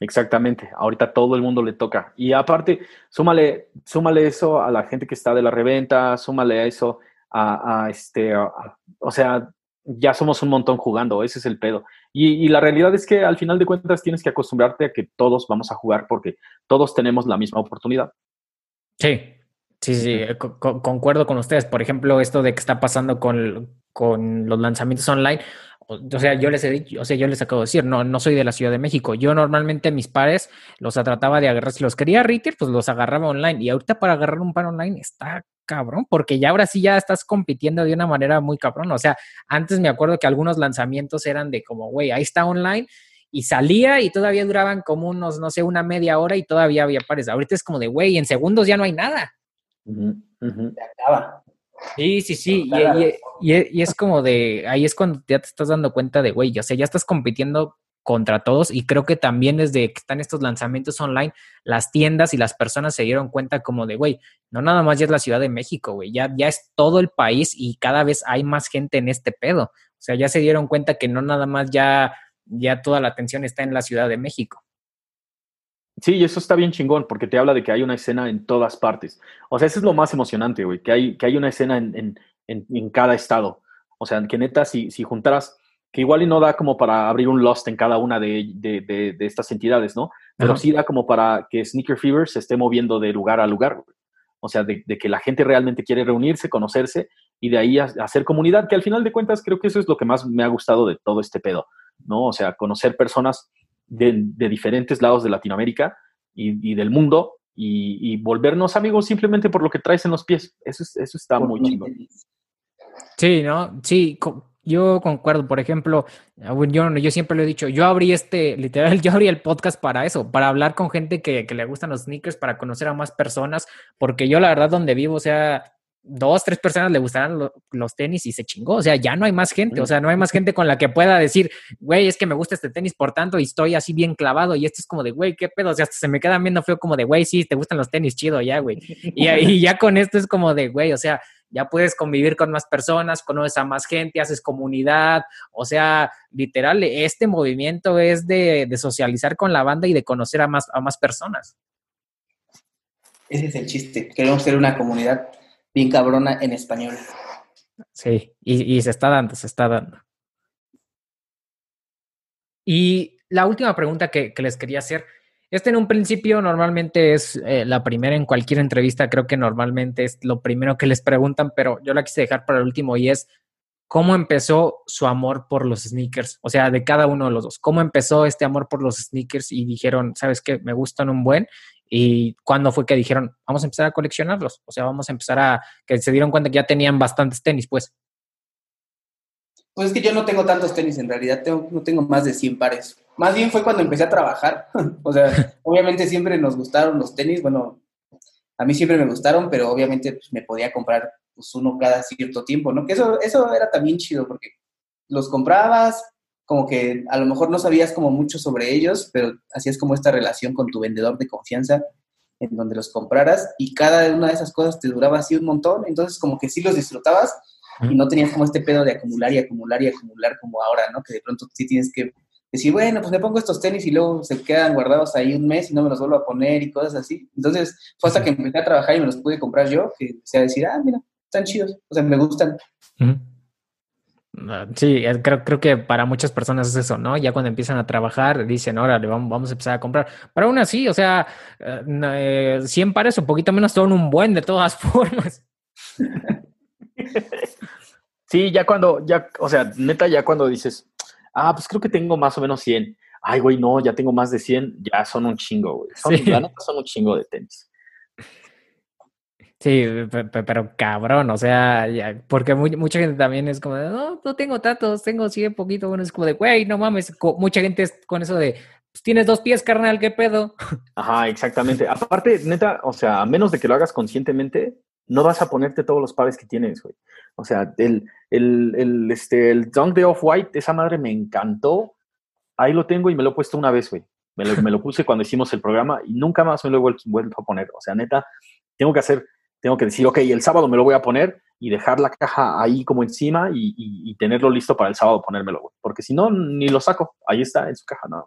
Exactamente, ahorita todo el mundo le toca. Y aparte, súmale, súmale eso a la gente que está de la reventa, súmale a eso a, este, o sea, ya somos un montón jugando, ese es el pedo. Y, la realidad es que al final de cuentas tienes que acostumbrarte a que todos vamos a jugar porque todos tenemos la misma oportunidad. Sí, sí, sí, eh, concuerdo con ustedes. Por ejemplo, esto de que está pasando con, con los lanzamientos online, o sea, yo les he dicho, o sea, yo les acabo de decir, no, no soy de la Ciudad de México. Yo normalmente mis pares los trataba de agarrar, si los quería retail, pues los agarraba online. Y ahorita para agarrar un par online está cabrón, porque ya ahora sí ya estás compitiendo de una manera muy cabrón. O sea, antes me acuerdo que algunos lanzamientos eran de como, güey, ahí está online y salía y todavía duraban como unos, no sé, una media hora y todavía había pares. Ahorita es como de, güey, en segundos ya no hay nada. Se acaba. Sí, sí, sí. Y, es como de, ahí es cuando ya te estás dando cuenta de, güey, o sea, ya estás compitiendo contra todos y creo que también desde que están estos lanzamientos online, las tiendas y las personas se dieron cuenta como de, güey, no nada más ya es la Ciudad de México, güey, ya, ya es todo el país y cada vez hay más gente en este pedo. O sea, ya se dieron cuenta que no nada más ya, ya toda la atención está en la Ciudad de México. Sí, y eso está bien chingón, porque te habla de que hay una escena en todas partes. O sea, eso es lo más emocionante, güey, que hay, que hay una escena en, en, en, cada estado. O sea, que neta, si, si juntaras, que igual y no da como para abrir un Lost en cada una de, de, de, estas entidades, ¿no? Pero sí da como para que Sneaker Fever se esté moviendo de lugar a lugar. O sea, de, que la gente realmente quiere reunirse, conocerse y de ahí hacer comunidad, que al final de cuentas creo que eso es lo que más me ha gustado de todo este pedo, ¿no? O sea, conocer personas de, diferentes lados de Latinoamérica y, del mundo y, volvernos amigos simplemente por lo que traes en los pies. Eso, eso está muy chido. Sí, ¿no? Sí, yo concuerdo. Por ejemplo, yo, yo siempre lo he dicho, yo abrí este, literal, [laughs] yo abrí el podcast para eso, para hablar con gente que, que le gustan los sneakers, para conocer a más personas, porque yo la verdad donde vivo, o sea, dos, tres personas le gustarán los tenis y se chingó. O sea, ya no hay más gente. O sea, no hay más gente con la que pueda decir, güey, es que me gusta este tenis, por tanto, y estoy así bien clavado. Y esto es como de, güey, qué pedo. O sea, hasta se me quedan viendo feo como de, güey, sí, te gustan los tenis, chido, ya, güey. Y, y ya con esto es como de, güey, o sea, ya puedes convivir con más personas, conoces a más gente, haces comunidad, o sea, literal, este movimiento es de, de socializar con la banda y de conocer a más, a más personas. Ese es el chiste, queremos ser una comunidad bien cabrona en español. Sí, y, se está dando, se está dando. Y la última pregunta que, les quería hacer, este en un principio normalmente es eh, la primera en cualquier entrevista, creo que normalmente es lo primero que les preguntan, pero yo la quise dejar para el último y es, ¿cómo empezó su amor por los sneakers? O sea, de cada uno de los dos, ¿cómo empezó este amor por los sneakers y dijeron, sabes qué, me gustan un buen ¿Y cuándo fue que dijeron, vamos a empezar a coleccionarlos? O sea, vamos a empezar a, que se dieron cuenta que ya tenían bastantes tenis, pues. Pues es que yo no tengo tantos tenis, en realidad no tengo más de 100 pares. Más bien fue cuando empecé a trabajar. [laughs] o sea, obviamente siempre nos gustaron los tenis, bueno, a mí siempre me gustaron, pero obviamente pues, me podía comprar pues, uno cada cierto tiempo, ¿no? Que eso, eso era también chido porque los comprabas, como que a lo mejor no sabías como mucho sobre ellos, pero hacías como esta relación con tu vendedor de confianza en donde los compraras y cada una de esas cosas te duraba así un montón, entonces como que sí los disfrutabas y no tenías como este pedo de acumular y acumular y acumular como ahora, ¿no? Que de pronto sí tienes que decir, bueno, pues me pongo estos tenis y luego se quedan guardados ahí un mes y no me los vuelvo a poner y cosas así. Entonces fue hasta que empecé a trabajar y me los pude comprar yo que empecé a decir, ah, mira, están chidos, o sea, me gustan. Ah, sí, creo, creo que para muchas personas es eso, ¿no? Ya cuando empiezan a trabajar dicen, órale, vamos, vamos a empezar a comprar. Pero aún así, o sea, eh, 100 pares o poquito menos son un buen de todas [laughs] formas. Sí, ya cuando, ya, o sea, neta, ya cuando dices, ah, pues creo que tengo más o menos 100. Ay, güey, no, ya tengo más de 100, ya son un chingo, güey. Son, son un chingo de tenis. Sí, pero cabrón, o sea, porque mucha gente también es como de, no, no tengo tantos, tengo un poquito, bueno, es como de, güey, no mames, mucha gente es con eso de, pues tienes dos pies, carnal, ¿qué pedo? [laughs] Ajá, exactamente. Aparte, neta, o sea, a menos de que lo hagas conscientemente, no vas a ponerte todos los pares que tienes, güey. O sea, el, el, el, este, el Dunk de Off-White, esa madre me encantó. Ahí lo tengo y me lo he puesto una vez, güey. Me lo, puse cuando hicimos el programa y nunca más me lo he vuelto a poner. O sea, neta, tengo que hacer tengo que decir, ok, el sábado me lo voy a poner y dejar la caja ahí como encima y, tenerlo listo para el sábado ponérmelo, porque si no, ni lo saco, ahí está en su caja nada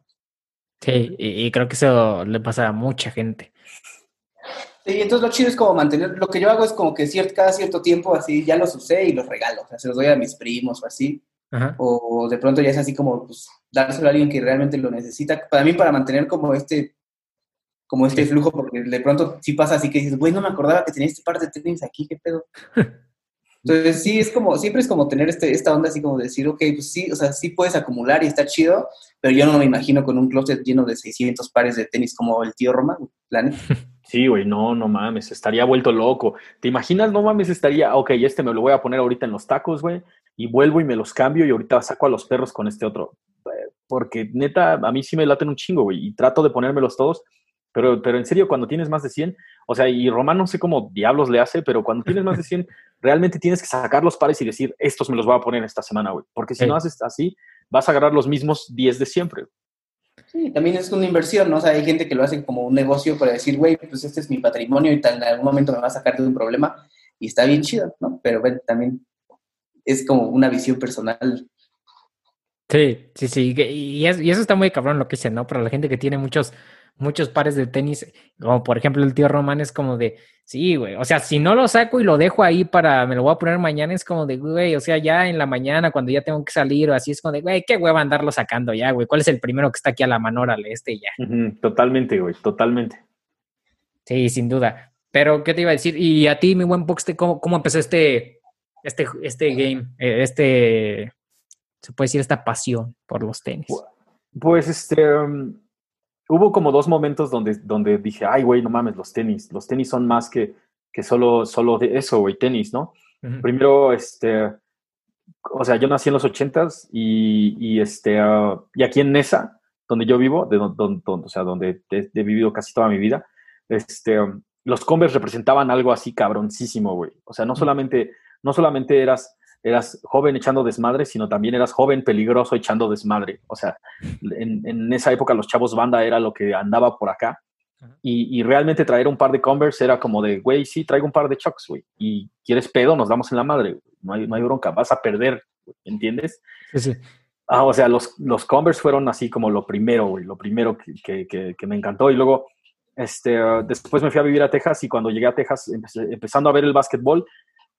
Sí, y, creo que eso le pasa a mucha gente. Sí, entonces lo chido es como mantener, lo que yo hago es como que cada cierto tiempo así ya los usé y los regalo, o sea, se los doy a mis primos o así, o de pronto ya es así como pues dárselo a alguien que realmente lo necesita, para mí para mantener como este como este flujo, porque de pronto sí pasa así que dices, güey, no me acordaba que tenía este par de tenis aquí, qué pedo. [laughs] Entonces sí, es como, siempre es como tener este, esta onda así como decir, ok, pues sí, o sea, sí puedes acumular y está chido, pero yo no me imagino con un closet lleno de 600 pares de tenis como el tío Roma, plan. [laughs] Sí, güey, no, no mames, estaría vuelto loco. ¿Te imaginas? No mames, estaría, ok, este me lo voy a poner ahorita en los tacos, güey, y vuelvo y me los cambio y ahorita saco a los perros con este otro. Porque neta, a mí sí me laten un chingo, güey, y trato de ponérmelos todos pero, pero en serio, cuando tienes más de 100, o sea, y Román no sé cómo diablos le hace, pero cuando tienes más de 100, [laughs] realmente tienes que sacar los pares y decir, estos me los voy a poner esta semana, güey. Porque si no haces así, vas a agarrar los mismos 10 de siempre. Sí, también es una inversión, ¿no? O sea, hay gente que lo hace como un negocio para decir, güey, pues este es mi patrimonio y tal, en algún momento me va a sacar de un problema y está bien chido, ¿no? Pero bueno, también es como una visión personal. Sí, sí, sí, y, y eso está muy cabrón lo que dice, ¿no? Para la gente que tiene muchos muchos pares de tenis, como por ejemplo el tío Román es como de, sí, güey, o sea, si no lo saco y lo dejo ahí para, me lo voy a poner mañana, es como de, güey, o sea, ya en la mañana cuando ya tengo que salir o así, es como de, güey, qué hueva andarlo sacando ya, güey, ¿cuál es el primero que está aquí a la mano, órale, este ya? totalmente, güey, totalmente. Sí, sin duda. Pero, ¿qué te iba a decir? Y a ti, mi buen Pox, ¿cómo, cómo empezó este, este, este game, eh, este, se puede decir, esta pasión por los tenis? Pues, este, um, hubo como dos momentos donde, donde dije, ay, güey, no mames, los tenis, los tenis son más que, que solo, solo de eso, güey, tenis, ¿no? Primero, este, o sea, yo nací en los ochentas y, y, este, ah, y aquí en Nesa, donde yo vivo, de donde, o sea, donde he, vivido casi toda mi vida, este, los Converse representaban algo así cabroncísimo, güey. O sea, no solamente, no solamente eras, eras joven echando desmadre, sino también eras joven peligroso echando desmadre. O sea, en, en esa época los chavos banda era lo que andaba por acá. Y, y, realmente traer un par de Converse era como de, güey, sí, traigo un par de Chucks, güey. Y quieres pedo, nos damos en la madre. No hay, no hay bronca, vas a perder, ¿entiendes? Sí, sí. Ah, o sea, los, los Converse fueron así como lo primero, güey, lo primero que, que, que, me encantó. Y luego, este, después me fui a vivir a Texas y cuando llegué a Texas, empezando a ver el básquetbol,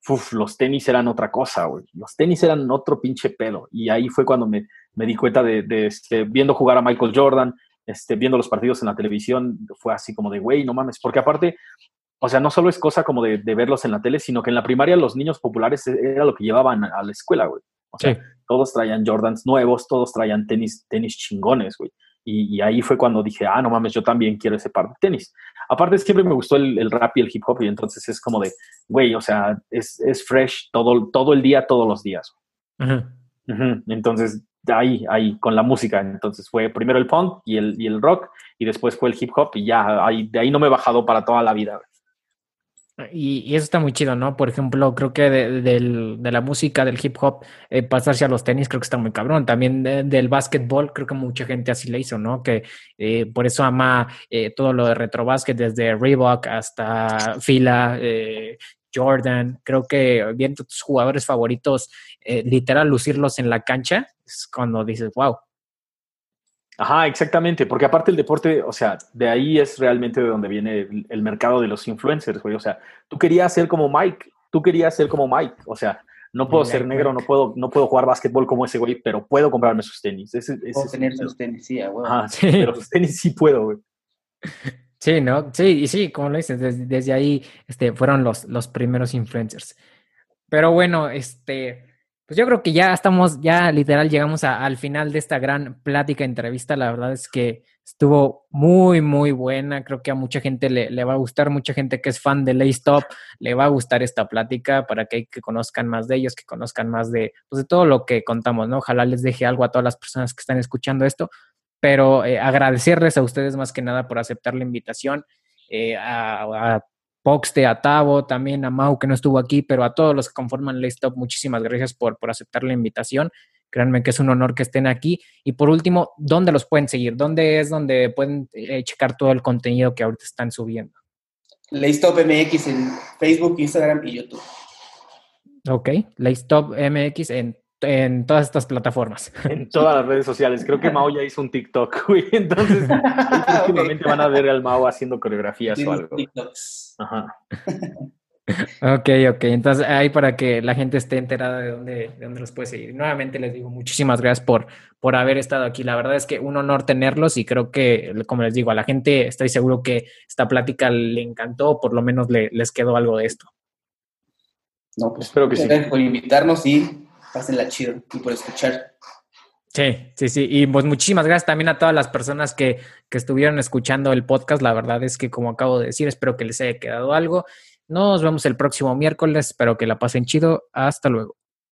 uf, los tenis eran otra cosa, güey. Los tenis eran otro pinche pedo. Y ahí fue cuando me, me di cuenta de, de este, viendo jugar a Michael Jordan, este, viendo los partidos en la televisión, fue así como de, güey, no mames, porque aparte, o sea, no solo es cosa como de, de, verlos en la tele, sino que en la primaria los niños populares e, era lo que llevaban a la escuela, güey. O sea, todos traían Jordans nuevos, todos traían tenis, tenis chingones, güey. Y, y, ahí fue cuando dije, ah, no mames, yo también quiero ese par de tenis. Aparte, siempre me gustó el, el rap y el hip hop, y entonces es como de, güey, o sea, es, es, fresh todo, todo el día, todos los días. Uh -huh. Entonces, ahí, ahí, con la música. Entonces fue primero el punk y el, y el rock, y después fue el hip hop, y ya, ahí, de ahí no me he bajado para toda la vida. Y, y, eso está muy chido, ¿no? Por ejemplo, creo que de, la música, del hip hop, eh, pasarse a los tenis, creo que está muy cabrón. También de, del básquetbol, creo que mucha gente así le hizo, ¿no? Que eh, por eso ama eh, todo lo de retrobásquet, desde Reebok hasta Fila, eh, Jordan. Creo que viendo tus jugadores favoritos, literal, lucirlos en la cancha, es cuando dices, wow, Ajá, exactamente, porque aparte el deporte, o sea, de ahí es realmente de donde viene el, el mercado de los influencers, güey. O sea, tú querías ser como Mike, tú querías ser como Mike, o sea, no puedo ser negro, no puedo, no puedo jugar básquetbol como ese güey, pero puedo comprarme sus tenis. Ese, ese puedo tener sus tenis, sí, güey. Ajá, sí, pero sus tenis sí puedo, güey. [laughs] Sí, ¿no? Sí, y sí, como lo dices, desde, desde ahí este, fueron los, los primeros influencers. Pero bueno, este, pues yo creo que ya estamos, ya literal llegamos al final de esta gran plática, entrevista. La verdad es que estuvo muy, muy buena. Creo que a mucha gente le, va a gustar, mucha gente que es fan de Laystop le va a gustar esta plática para que, que conozcan más de ellos, que conozcan más de, pues de todo lo que contamos, ¿no? Ojalá les deje algo a todas las personas que están escuchando esto, pero eh, agradecerles a ustedes más que nada por aceptar la invitación. Eh, a, a Poxte, a Tavo, también a Mau que no estuvo aquí, pero a todos los que conforman Laystop, muchísimas gracias por, por aceptar la invitación. Créanme que es un honor que estén aquí. Y por último, ¿dónde los pueden seguir? ¿Dónde es donde pueden eh, checar todo el contenido que ahorita están subiendo? Laystop MX en Facebook, Instagram y YouTube. Ok, Laystop MX en en todas estas plataformas. En todas las redes sociales. Creo que Mao ya hizo un TikTok, [laughs] güey. Entonces, [laughs] últimamente van a ver al Mao haciendo coreografías o algo. TikToks. Ajá. Ok, ok. Entonces, ahí para que la gente esté enterada de dónde, de dónde los puede seguir. Nuevamente les digo muchísimas gracias por, por haber estado aquí. La verdad es que un honor tenerlos y creo que, como les digo, a la gente estoy seguro que esta plática le encantó, por lo menos le, les quedó algo de esto. No, pues espero que sí. Gracias por invitarnos y pásenla chido y por escuchar. Sí, sí, sí. Y pues muchísimas gracias también a todas las personas que, que estuvieron escuchando el podcast. La verdad es que, como acabo de decir, espero que les haya quedado algo. Nos vemos el próximo miércoles. Espero que la pasen chido. Hasta luego.